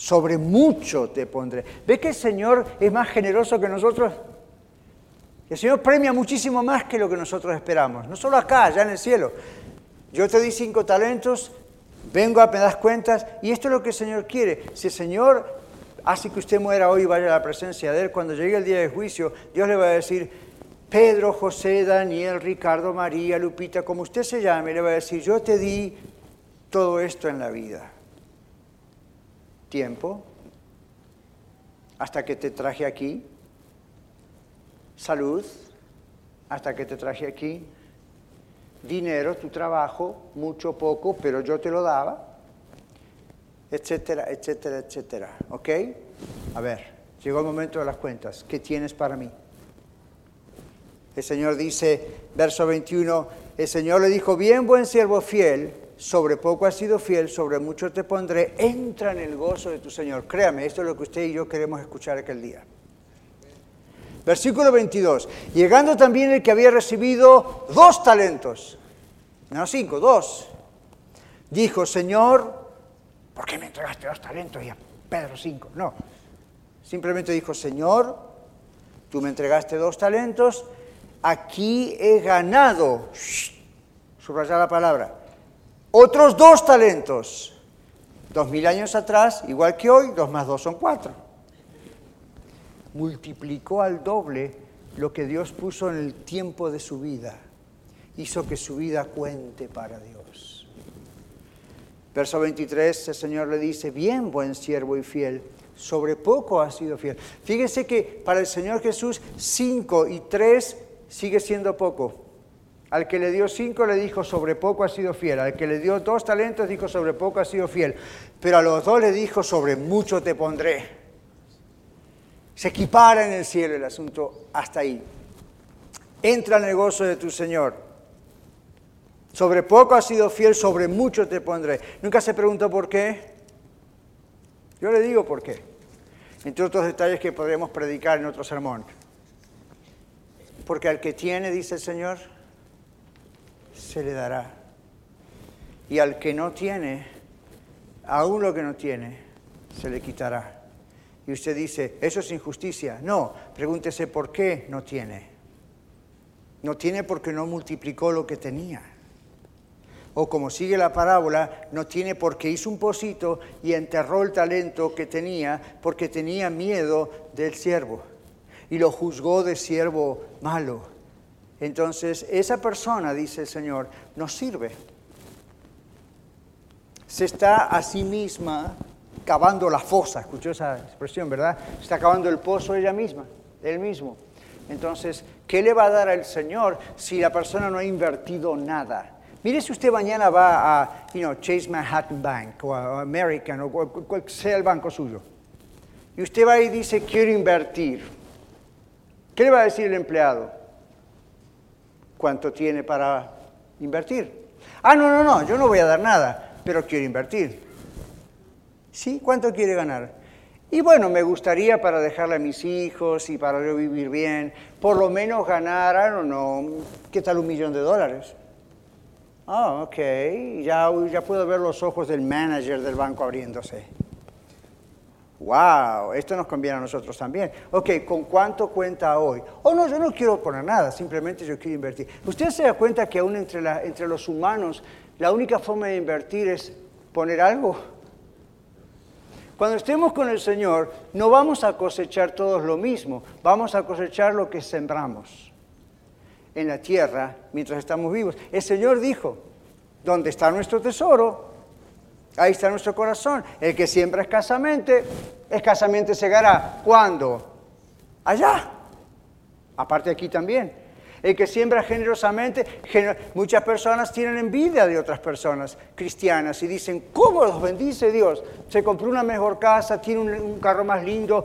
Sobre mucho te pondré. ¿Ve que el Señor es más generoso que nosotros? El Señor premia muchísimo más que lo que nosotros esperamos. No solo acá, allá en el cielo. Yo te di cinco talentos, vengo a me das cuentas, y esto es lo que el Señor quiere. Si el Señor hace que usted muera hoy y vaya a la presencia de Él, cuando llegue el día de juicio, Dios le va a decir, Pedro, José, Daniel, Ricardo, María, Lupita, como usted se llame, le va a decir, yo te di todo esto en la vida. Tiempo, hasta que te traje aquí. Salud, hasta que te traje aquí. Dinero, tu trabajo, mucho, poco, pero yo te lo daba etcétera, etcétera, etcétera. ¿Ok? A ver, llegó el momento de las cuentas. ¿Qué tienes para mí? El Señor dice, verso 21, el Señor le dijo, bien buen siervo fiel, sobre poco has sido fiel, sobre mucho te pondré, entra en el gozo de tu Señor. Créame, esto es lo que usted y yo queremos escuchar aquel día. Versículo 22, llegando también el que había recibido dos talentos, no cinco, dos, dijo, Señor, ¿por qué me entregaste dos talentos y a Pedro cinco? No. Simplemente dijo, Señor, tú me entregaste dos talentos, aquí he ganado, subrayar la palabra, otros dos talentos. Dos mil años atrás, igual que hoy, dos más dos son cuatro. Multiplicó al doble lo que Dios puso en el tiempo de su vida. Hizo que su vida cuente para Dios. Verso 23, el Señor le dice, bien, buen siervo y fiel, sobre poco has sido fiel. Fíjese que para el Señor Jesús, cinco y tres sigue siendo poco. Al que le dio cinco le dijo, sobre poco ha sido fiel. Al que le dio dos talentos dijo, sobre poco ha sido fiel. Pero a los dos le dijo, sobre mucho te pondré. Se equipara en el cielo el asunto hasta ahí. Entra al negocio de tu Señor. Sobre poco has sido fiel, sobre mucho te pondré. Nunca se preguntó por qué. Yo le digo por qué. Entre otros detalles que podríamos predicar en otro sermón. Porque al que tiene, dice el Señor, se le dará. Y al que no tiene, aún lo que no tiene, se le quitará. Y usted dice, eso es injusticia. No, pregúntese por qué no tiene. No tiene porque no multiplicó lo que tenía. O como sigue la parábola, no tiene porque hizo un pocito y enterró el talento que tenía porque tenía miedo del siervo y lo juzgó de siervo malo. Entonces, esa persona, dice el Señor, no sirve. Se está a sí misma cavando la fosa, escuchó esa expresión, ¿verdad? está cavando el pozo ella misma, él mismo. Entonces, ¿qué le va a dar al Señor si la persona no ha invertido nada? Mire si usted mañana va a you know, Chase Manhattan Bank o a American o cual sea el banco suyo. Y usted va y dice, quiero invertir. ¿Qué le va a decir el empleado? Cuánto tiene para invertir. Ah, no, no, no, yo no voy a dar nada, pero quiero invertir. ¿Sí? ¿Cuánto quiere ganar? Y bueno, me gustaría para dejarle a mis hijos y para yo vivir bien, por lo menos ganar, don't know, ¿qué tal un millón de dólares? Ah, ok, ya, ya puedo ver los ojos del manager del banco abriéndose. Wow, esto nos conviene a nosotros también. Ok, ¿con cuánto cuenta hoy? Oh, no, yo no quiero poner nada, simplemente yo quiero invertir. ¿Usted se da cuenta que aún entre, entre los humanos la única forma de invertir es poner algo? Cuando estemos con el Señor, no vamos a cosechar todos lo mismo, vamos a cosechar lo que sembramos en la tierra mientras estamos vivos. El Señor dijo, ¿dónde está nuestro tesoro? Ahí está nuestro corazón. El que siembra escasamente, escasamente segará. ¿Cuándo? Allá. Aparte aquí también. El que siembra generosamente, muchas personas tienen envidia de otras personas cristianas y dicen, ¿cómo los bendice Dios? Se compró una mejor casa, tiene un, carro más lindo,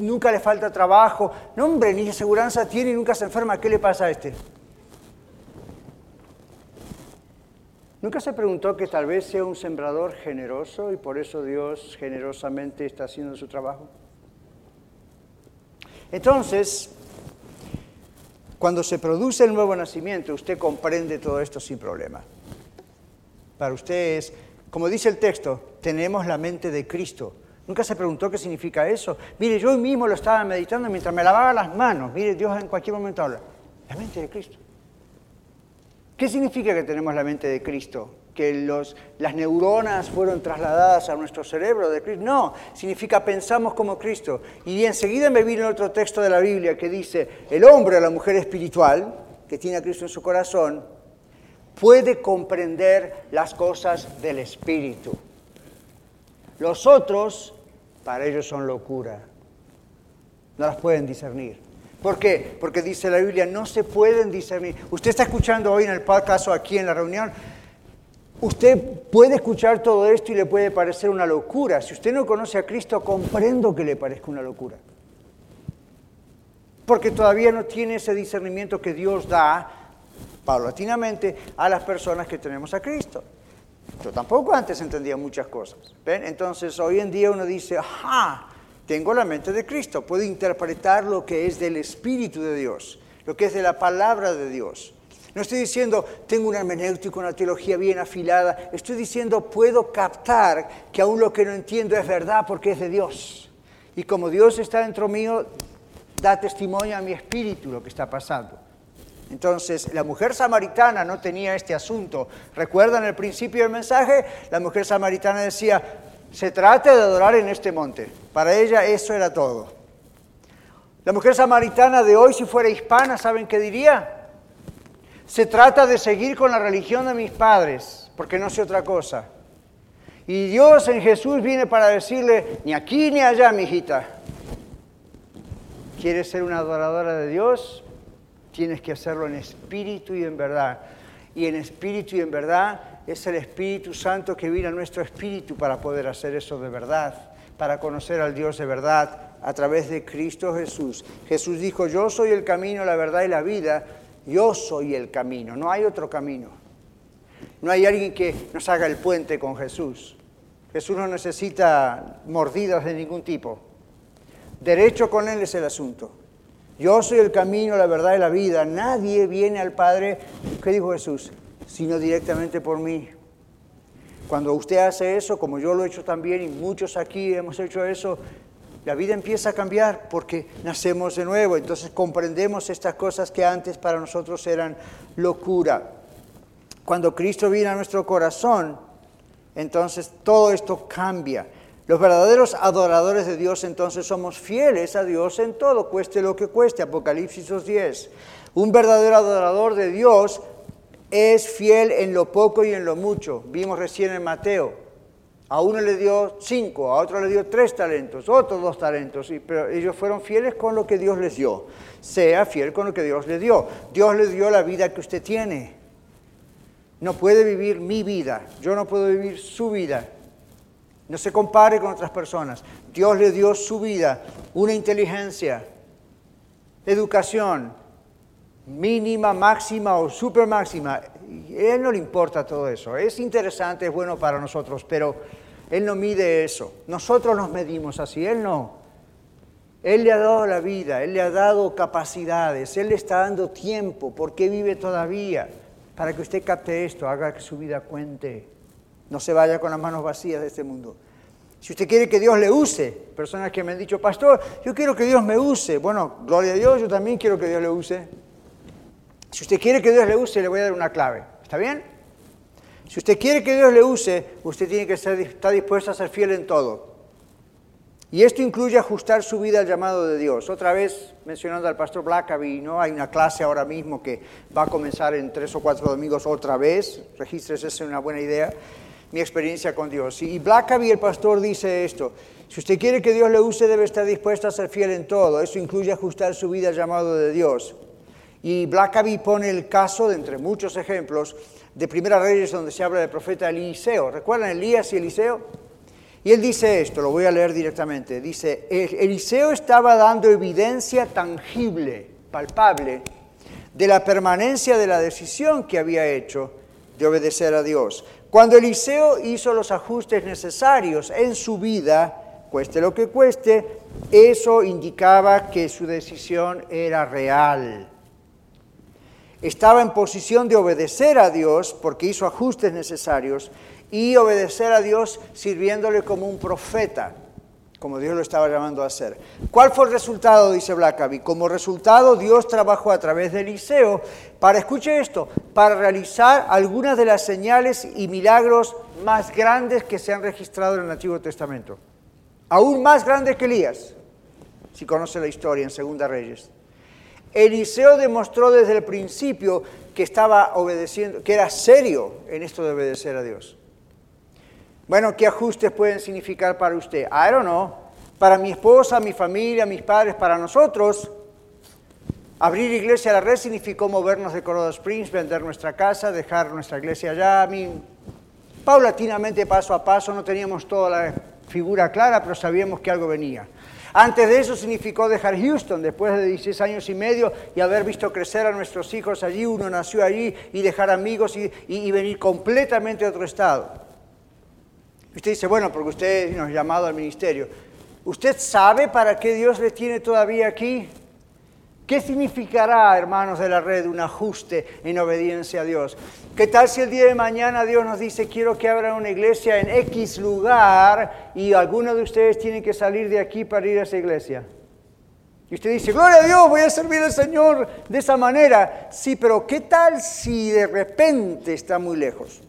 nunca le falta trabajo. No, hombre, ni aseguranza tiene y nunca se enferma. ¿Qué le pasa a este? ¿Nunca se preguntó que tal vez sea un sembrador generoso y por eso Dios generosamente está haciendo su trabajo? Entonces, cuando se produce el nuevo nacimiento, usted comprende todo esto sin problema. Para usted es, como dice el texto, tenemos la mente de Cristo. ¿Nunca se preguntó qué significa eso? Mire, yo mismo lo estaba meditando mientras me lavaba las manos. Mire, Dios en cualquier momento habla. La mente de Cristo. ¿Qué significa que tenemos la mente de Cristo? ¿Que las neuronas fueron trasladadas a nuestro cerebro de Cristo? No, significa pensamos como Cristo. Y enseguida me viene otro texto de la Biblia que dice, el hombre o la mujer espiritual, que tiene a Cristo en su corazón, puede comprender las cosas del Espíritu. Los otros, para ellos son locura. No las pueden discernir. ¿Por qué? Porque dice la Biblia, no se pueden discernir. Usted está escuchando hoy en el podcast o aquí en la reunión, usted puede escuchar todo esto y le puede parecer una locura. Si usted no conoce a Cristo, comprendo que le parezca una locura. Porque todavía no tiene ese discernimiento que Dios da paulatinamente a las personas que tenemos a Cristo. Yo tampoco antes entendía muchas cosas. Entonces hoy en día uno dice, ajá, tengo la mente de Cristo, puedo interpretar lo que es del Espíritu de Dios, lo que es de la palabra de Dios. No estoy diciendo, tengo una hermenéutica, una teología bien afilada. Estoy diciendo, puedo captar que aún lo que no entiendo es verdad porque es de Dios. Y como Dios está dentro mío, da testimonio a mi espíritu lo que está pasando. Entonces, la mujer samaritana no tenía este asunto. ¿Recuerdan el principio del mensaje? La mujer samaritana decía, se trata de adorar en este monte. Para ella eso era todo. La mujer samaritana de hoy, si fuera hispana, ¿saben qué diría? Se trata de seguir con la religión de mis padres, porque no sé otra cosa. Y Dios en Jesús viene para decirle, ni aquí ni allá, mi hijita. ¿Quieres ser una adoradora de Dios? Tienes que hacerlo en espíritu y en verdad. Y en espíritu y en verdad es el Espíritu Santo que viene a nuestro espíritu para poder hacer eso de verdad, para conocer al Dios de verdad a través de Cristo Jesús. Jesús dijo, yo soy el camino, la verdad y la vida. Yo soy el camino, no hay otro camino. No hay alguien que nos haga el puente con Jesús. Jesús no necesita mordidas de ningún tipo. Derecho con Él es el asunto. Yo soy el camino, la verdad y la vida. Nadie viene al Padre, ¿qué dijo Jesús? Sino directamente por mí. Cuando usted hace eso, como yo lo he hecho también y muchos aquí hemos hecho eso, la vida empieza a cambiar porque nacemos de nuevo. Entonces comprendemos estas cosas que antes para nosotros eran locura. Cuando Cristo viene a nuestro corazón, entonces todo esto cambia. Los verdaderos adoradores de Dios entonces somos fieles a Dios en todo, cueste lo que cueste, Apocalipsis 2.10. Un verdadero adorador de Dios es fiel en lo poco y en lo mucho. Vimos recién en Mateo. A uno le dio cinco, a otro le dio tres talentos, otros dos talentos, pero ellos fueron fieles con lo que Dios les dio. Sea fiel con lo que Dios le dio. Dios le dio la vida que usted tiene. No puede vivir mi vida, yo no puedo vivir su vida. No se compare con otras personas. Dios le dio su vida, una inteligencia, educación, mínima, máxima o super máxima. Él no le importa todo eso. Es interesante, es bueno para nosotros, pero Él no mide eso. Nosotros nos medimos así, Él no. Él le ha dado la vida, Él le ha dado capacidades, Él le está dando tiempo. ¿Por qué vive todavía? Para que usted capte esto, haga que su vida cuente. No se vaya con las manos vacías de este mundo. Si usted quiere que Dios le use, personas que me han dicho, pastor, yo quiero que Dios me use. Bueno, gloria a Dios, yo también quiero que Dios le use. Si usted quiere que Dios le use, le voy a dar una clave. ¿Está bien? Si usted quiere que Dios le use, usted tiene que estar dispuesto a ser fiel en todo. Y esto incluye ajustar su vida al llamado de Dios. Otra vez mencionando al pastor Blackaby, ¿no? Hay una clase ahora mismo que va a comenzar en tres o cuatro domingos otra vez. Regístrese, es una buena idea mi experiencia con Dios. Y Blackaby, el pastor, dice esto. Si usted quiere que Dios le use, debe estar dispuesto a ser fiel en todo. Eso incluye ajustar su vida al llamado de Dios. Y Blackaby pone el caso, de entre muchos ejemplos, de Primera Reyes, donde se habla del profeta Eliseo. ¿Recuerdan Elías y Eliseo? Y él dice esto, lo voy a leer directamente. Dice, Eliseo estaba dando evidencia tangible, palpable, de la permanencia de la decisión que había hecho de obedecer a Dios. Cuando Eliseo hizo los ajustes necesarios en su vida, cueste lo que cueste, eso indicaba que su decisión era real. Estaba en posición de obedecer a Dios porque hizo ajustes necesarios y obedecer a Dios sirviéndole como un profeta como Dios lo estaba llamando a hacer. ¿Cuál fue el resultado? Dice Blackaby. Como resultado, Dios trabajó a través de Eliseo para, escuche esto, para realizar algunas de las señales y milagros más grandes que se han registrado en el Antiguo Testamento. Aún más grandes que Elías, si conoce la historia en Segunda Reyes. Eliseo demostró desde el principio que estaba obedeciendo, que era serio en esto de obedecer a Dios. Bueno, ¿qué ajustes pueden significar para usted? I don't know. Para mi esposa, mi familia, mis padres, para nosotros, abrir iglesia a la red significó movernos de Colorado Springs, vender nuestra casa, dejar nuestra iglesia allá. A mí, paulatinamente, paso a paso, no teníamos toda la figura clara, pero sabíamos que algo venía. Antes de eso significó dejar Houston, después de 16 años y medio y haber visto crecer a nuestros hijos allí, uno nació allí, y dejar amigos y, venir completamente a otro estado. Usted dice, bueno, porque usted nos ha llamado al ministerio. ¿Usted sabe para qué Dios le tiene todavía aquí? ¿Qué significará, hermanos de la red, un ajuste en obediencia a Dios? ¿Qué tal si el día de mañana Dios nos dice, quiero que abra una iglesia en X lugar y alguno de ustedes tiene que salir de aquí para ir a esa iglesia? Y usted dice, gloria a Dios, voy a servir al Señor de esa manera. Sí, pero ¿qué tal si de repente está muy lejos?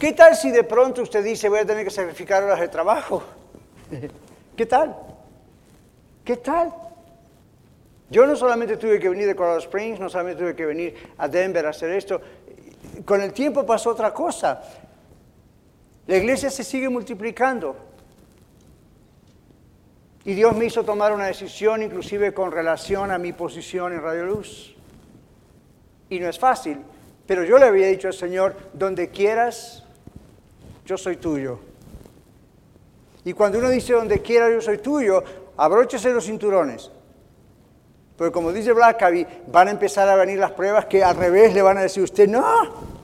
¿Qué tal si de pronto usted dice, voy a tener que sacrificar horas de trabajo? ¿Qué tal? ¿Qué tal? Yo no solamente tuve que venir de Colorado Springs, no solamente tuve que venir a Denver a hacer esto, con el tiempo pasó otra cosa. La iglesia se sigue multiplicando. Y Dios me hizo tomar una decisión inclusive con relación a mi posición en Radio Luz. Y no es fácil, pero yo le había dicho al Señor, donde quieras, yo soy tuyo. Y cuando uno dice donde quiera yo soy tuyo, abróchese los cinturones. Porque como dice Blackaby, van a empezar a venir las pruebas que al revés le van a decir usted, no,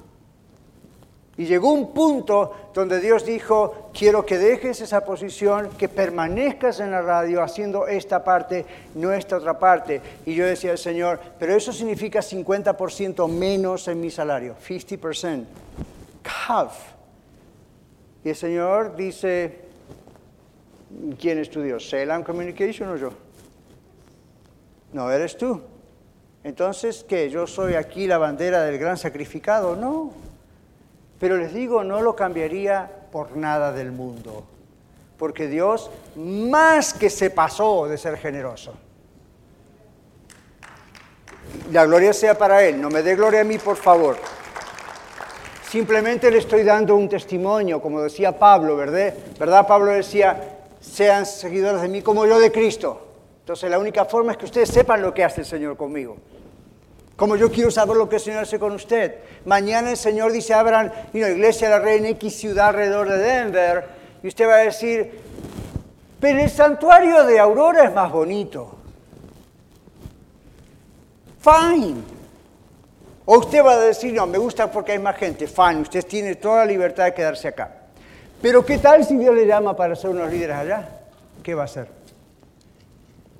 y llegó un punto donde Dios dijo, quiero que dejes esa posición, que permanezcas en la radio haciendo esta parte, no esta otra parte. Y yo decía al Señor, pero eso significa 50% menos en mi salario, 50%. Half. Y el Señor dice, ¿quién es Communication o yo? No, eres tú. Entonces, ¿qué? ¿Yo soy aquí la bandera del gran sacrificado? No. Pero les digo, no lo cambiaría por nada del mundo, porque Dios más que se pasó de ser generoso. La gloria sea para Él, no me dé gloria a mí, por favor. Simplemente le estoy dando un testimonio, como decía Pablo, ¿verdad? ¿Verdad? Pablo decía, sean seguidores de mí como yo de Cristo. Entonces la única forma es que ustedes sepan lo que hace el Señor conmigo. Como yo quiero saber lo que el Señor hace con usted. Mañana el Señor dice, abran una iglesia de la reina X ciudad alrededor de Denver. Y usted va a decir, pero el santuario de Aurora es más bonito. Fine. O usted va a decir, no, me gusta porque hay más gente. Fine, usted tiene toda la libertad de quedarse acá. Pero ¿qué tal si Dios le llama para ser unos líderes allá? ¿Qué va a hacer?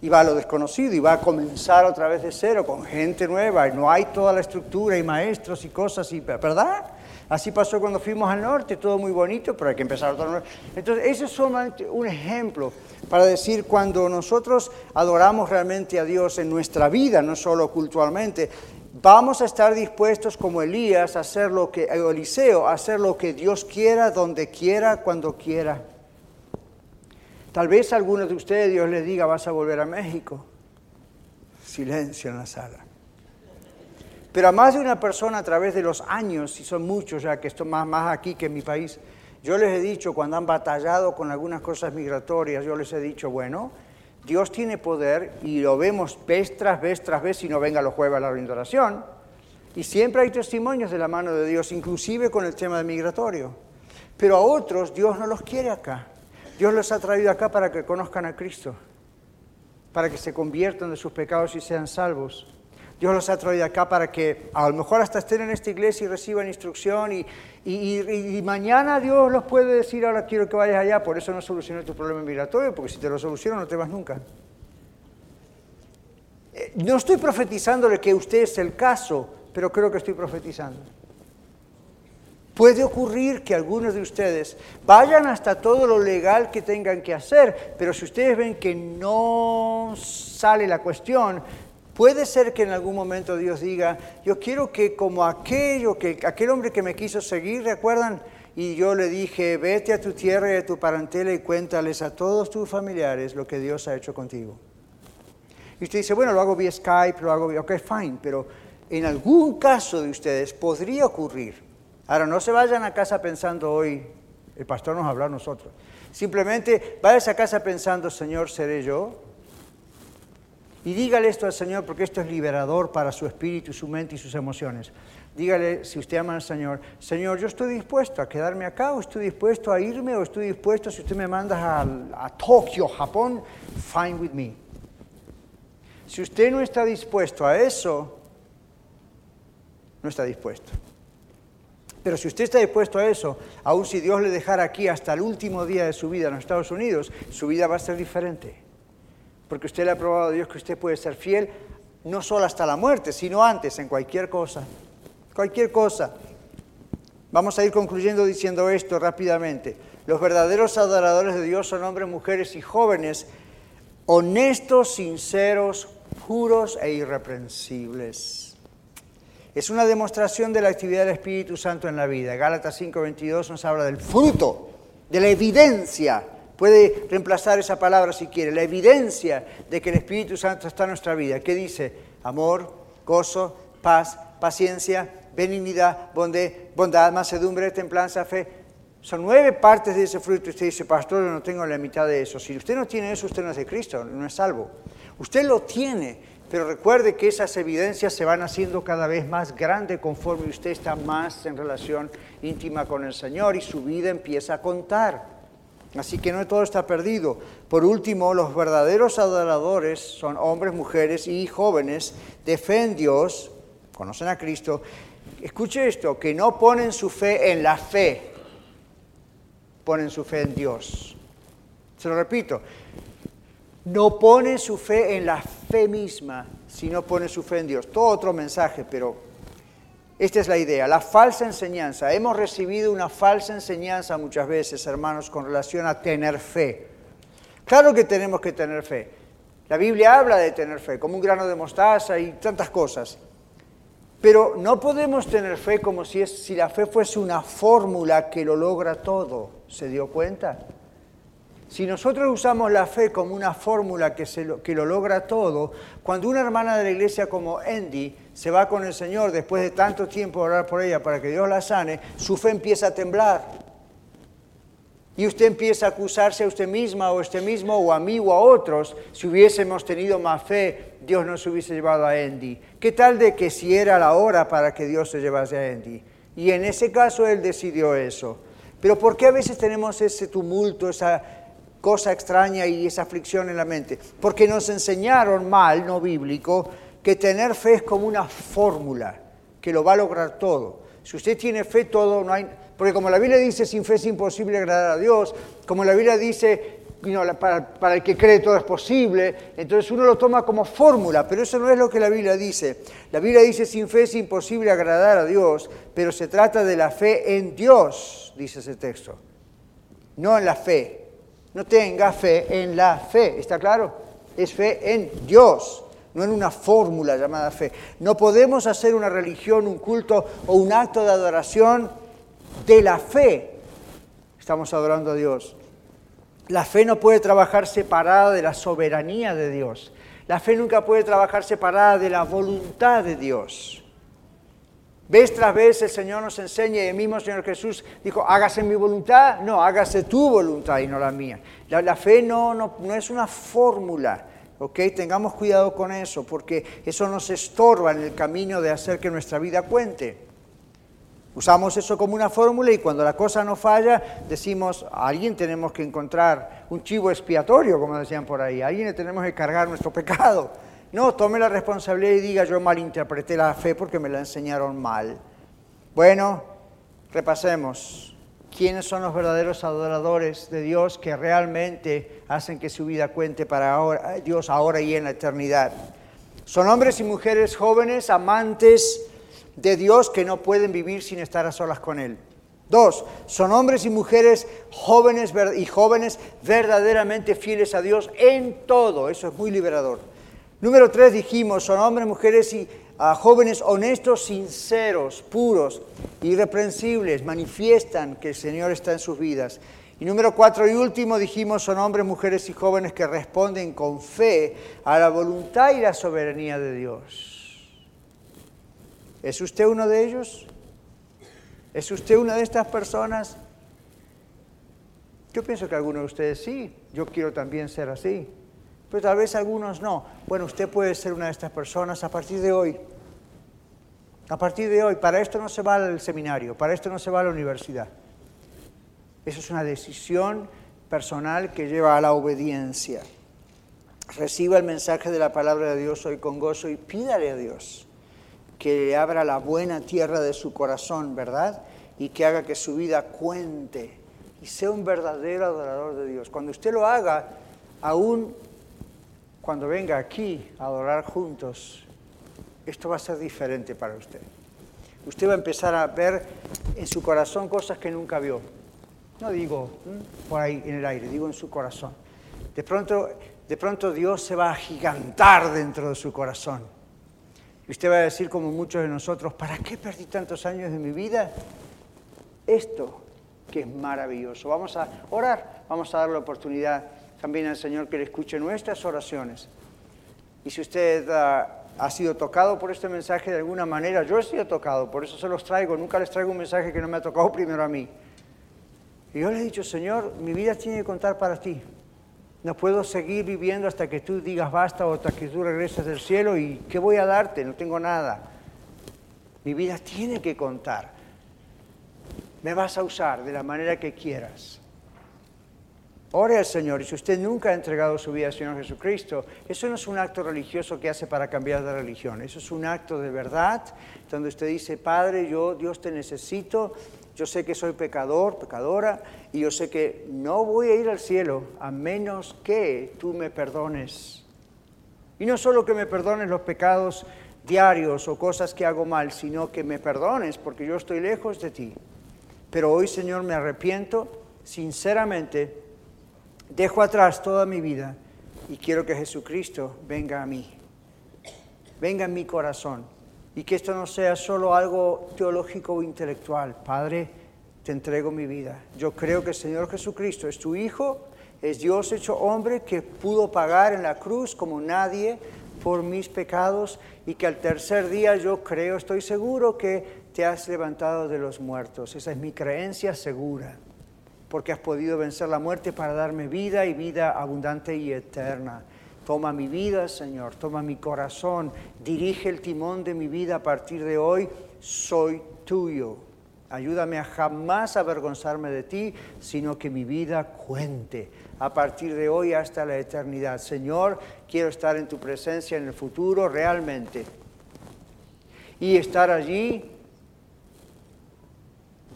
Y va a lo desconocido y va a comenzar otra vez de cero con gente nueva y no hay toda la estructura y maestros y cosas, y, ¿verdad? Así pasó cuando fuimos al norte, todo muy bonito, pero hay que empezar otro norte. Entonces, ese es solamente un ejemplo para decir cuando nosotros adoramos realmente a Dios en nuestra vida, no solo culturalmente, vamos a estar dispuestos como Elías a hacer lo que, Eliseo, a hacer lo que Dios quiera, donde quiera, cuando quiera. Tal vez a algunos de ustedes Dios les diga, vas a volver a México. Silencio en la sala. Pero a más de una persona a través de los años, y son muchos ya que esto más, más aquí que en mi país, yo les he dicho cuando han batallado con algunas cosas migratorias, yo les he dicho, bueno, Dios tiene poder y lo vemos vez tras vez tras vez si no venga los jueves a la oración. Y siempre hay testimonios de la mano de Dios, inclusive con el tema migratorio. Pero a otros Dios no los quiere acá. Dios los ha traído acá para que conozcan a Cristo, para que se conviertan de sus pecados y sean salvos. Dios los ha traído acá para que a lo mejor hasta estén en esta iglesia y reciban instrucción y, mañana Dios los puede decir, ahora quiero que vayas allá, por eso no solucioné tu problema migratorio, porque si te lo soluciono no te vas nunca. Eh, no estoy profetizándole que usted es el caso, pero creo que estoy profetizando. Puede ocurrir que algunos de ustedes vayan hasta todo lo legal que tengan que hacer, pero si ustedes ven que no sale la cuestión, puede ser que en algún momento Dios diga, yo quiero que como aquello, que aquel hombre que me quiso seguir, ¿recuerdan? Y yo le dije, vete a tu tierra y a tu parentela y cuéntales a todos tus familiares lo que Dios ha hecho contigo. Y usted dice, bueno, lo hago vía Skype, lo hago vía, ok, fine, pero en algún caso de ustedes podría ocurrir Ahora, no se vayan a casa pensando hoy, el pastor nos habló a nosotros. Simplemente váyase a casa pensando, Señor, seré yo. Y dígale esto al Señor porque esto es liberador para su espíritu, su mente y sus emociones. Dígale, si usted ama al Señor, Señor, yo estoy dispuesto a quedarme acá, o estoy dispuesto a irme, o estoy dispuesto, si usted me manda a, a Tokio, Japón, fine with me. Si usted no está dispuesto a eso, no está dispuesto. Pero si usted está dispuesto a eso, aun si Dios le dejara aquí hasta el último día de su vida en los Estados Unidos, su vida va a ser diferente. porque usted le ha probado a Dios que usted puede ser fiel no solo hasta la muerte, sino antes, en cualquier cosa. Cualquier cosa. Vamos a ir concluyendo diciendo esto rápidamente. Los verdaderos adoradores de Dios son hombres, mujeres y jóvenes, honestos, sinceros, puros e irreprensibles. Es una demostración de la actividad del Espíritu Santo en la vida. Gálatas 5:22 nos habla del fruto, de la evidencia. Puede reemplazar esa palabra si quiere, la evidencia de que el Espíritu Santo está en nuestra vida. ¿Qué dice? Amor, gozo, paz, paciencia, benignidad, bondad, mansedumbre, templanza, fe. Son nueve partes de ese fruto. Usted dice, pastor, yo no tengo la mitad de eso. Si usted no tiene eso, usted no es de Cristo, no es salvo. Usted lo tiene, pero recuerde que esas evidencias se van haciendo cada vez más grandes conforme usted está más en relación íntima con el Señor y su vida empieza a contar. Así que no todo está perdido. Por último, los verdaderos adoradores son hombres, mujeres y jóvenes de fe en Dios, conocen a Cristo Escuche esto, que no ponen su fe en la fe, ponen su fe en Dios. Se lo repito, no ponen su fe en la fe misma, sino ponen su fe en Dios. Todo otro mensaje, pero esta es la idea, la falsa enseñanza. Hemos recibido una falsa enseñanza muchas veces, hermanos, con relación a tener fe. Claro que tenemos que tener fe. La Biblia habla de tener fe, como un grano de mostaza y tantas cosas. Pero no podemos tener fe como si, si la fe fuese una fórmula que lo logra todo. ¿Se dio cuenta? Si nosotros usamos la fe como una fórmula que, lo, que lo logra todo, cuando una hermana de la iglesia como Andy se va con el Señor después de tanto tiempo orar por ella para que Dios la sane, su fe empieza a temblar. Y usted empieza a acusarse a usted misma o a usted mismo o a mí o a otros. Si hubiésemos tenido más fe, Dios nos hubiese llevado a Andy. ¿Qué tal de que si era la hora para que Dios se llevase a Andy? Y en ese caso Él decidió eso. Pero ¿por qué a veces tenemos ese tumulto, esa cosa extraña y esa aflicción en la mente? Porque nos enseñaron mal, no bíblico, que tener fe es como una fórmula que lo va a lograr todo. Si usted tiene fe, todo no hay porque como la Biblia dice, sin fe es imposible agradar a Dios, como la Biblia dice, para, el que cree todo es posible, entonces uno lo toma como fórmula, pero eso no es lo que la Biblia dice. La Biblia dice, sin fe es imposible agradar a Dios, pero se trata de la fe en Dios, dice ese texto, no en la fe. No tenga fe en la fe, ¿está claro? Es fe en Dios no en una fórmula llamada fe. No podemos hacer una religión, un culto o un acto de adoración de la fe estamos adorando a Dios. La fe no puede trabajar separada de la soberanía de Dios. La fe nunca puede trabajar separada de la voluntad de Dios. Vez tras vez el Señor nos enseña y el mismo Señor Jesús dijo, hágase mi voluntad, no, hágase tu voluntad y no la mía. La, fe no, no, no es una fórmula, ¿ok? Tengamos cuidado con eso, porque eso nos estorba en el camino de hacer que nuestra vida cuente. Usamos eso como una fórmula y cuando la cosa no falla, decimos, a alguien tenemos que encontrar un chivo expiatorio, como decían por ahí, a alguien le tenemos que cargar nuestro pecado. No, tome la responsabilidad y diga, yo malinterpreté la fe porque me la enseñaron mal. Bueno, repasemos. ¿Quiénes son los verdaderos adoradores de Dios que realmente hacen que su vida cuente para Dios ahora y en la eternidad? Son hombres y mujeres jóvenes, amantes, de Dios que no pueden vivir sin estar a solas con Él. Dos, son hombres y mujeres jóvenes y jóvenes verdaderamente fieles a Dios en todo. Eso es muy liberador. Número tres, dijimos, son hombres, mujeres y ah, jóvenes honestos, sinceros, puros, irreprensibles, manifiestan que el Señor está en sus vidas. Y número cuatro y último, dijimos, son hombres, mujeres y jóvenes que responden con fe a la voluntad y la soberanía de Dios. ¿Es usted uno de ellos? ¿Es usted una de estas personas? Yo pienso que algunos de ustedes sí, yo quiero también ser así, pero tal vez algunos no. Bueno, usted puede ser una de estas personas a partir de hoy. A partir de hoy, para esto no se va al seminario, para esto no se va a la universidad. Eso es una decisión personal que lleva a la obediencia. Reciba el mensaje de la palabra de Dios hoy con gozo y pídale a Dios que le abra la buena tierra de su corazón, ¿verdad? Y que haga que su vida cuente y sea un verdadero adorador de Dios. Cuando usted lo haga, aún cuando venga aquí a adorar juntos, esto va a ser diferente para usted. Usted va a empezar a ver en su corazón cosas que nunca vio. No digo por ahí en el aire, digo en su corazón. De pronto, de pronto Dios se va a gigantar dentro de su corazón. Y usted va a decir, como muchos de nosotros, ¿para qué perdí tantos años de mi vida? Esto que es maravilloso. Vamos a orar, vamos a dar la oportunidad también al Señor que le escuche nuestras oraciones. Y si usted ah, ha sido tocado por este mensaje de alguna manera, yo he sido tocado, por eso se los traigo, nunca les traigo un mensaje que no me ha tocado primero a mí. Y yo le he dicho, Señor, mi vida tiene que contar para ti. No puedo seguir viviendo hasta que tú digas basta o hasta que tú regreses del cielo y ¿qué voy a darte? No tengo nada. Mi vida tiene que contar. Me vas a usar de la manera que quieras. Ore al Señor y si usted nunca ha entregado su vida al Señor Jesucristo, eso no es un acto religioso que hace para cambiar de religión, eso es un acto de verdad donde usted dice, Padre, yo Dios te necesito, yo sé que soy pecador, pecadora, y yo sé que no voy a ir al cielo a menos que tú me perdones. Y no solo que me perdones los pecados diarios o cosas que hago mal, sino que me perdones porque yo estoy lejos de ti. Pero hoy, Señor, me arrepiento sinceramente Dejo atrás toda mi vida y quiero que Jesucristo venga a mí, venga en mi corazón y que esto no sea solo algo teológico o intelectual. Padre, te entrego mi vida. Yo creo que el Señor Jesucristo es tu Hijo, es Dios hecho hombre que pudo pagar en la cruz como nadie por mis pecados y que al tercer día yo creo, estoy seguro que te has levantado de los muertos. Esa es mi creencia segura porque has podido vencer la muerte para darme vida y vida abundante y eterna. Toma mi vida, Señor, toma mi corazón, dirige el timón de mi vida a partir de hoy, soy tuyo. Ayúdame a jamás avergonzarme de ti, sino que mi vida cuente a partir de hoy hasta la eternidad. Señor, quiero estar en tu presencia en el futuro realmente. Y estar allí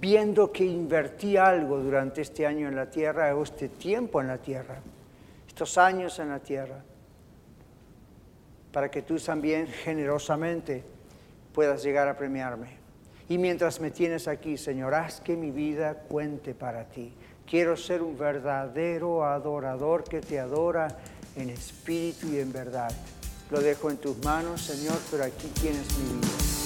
viendo que invertí algo durante este año en la tierra o este tiempo en la tierra, estos años en la tierra, para que tú también generosamente puedas llegar a premiarme. Y mientras me tienes aquí, Señor, haz que mi vida cuente para ti. Quiero ser un verdadero adorador que te adora en espíritu y en verdad. Lo dejo en tus manos, Señor, pero aquí tienes mi vida.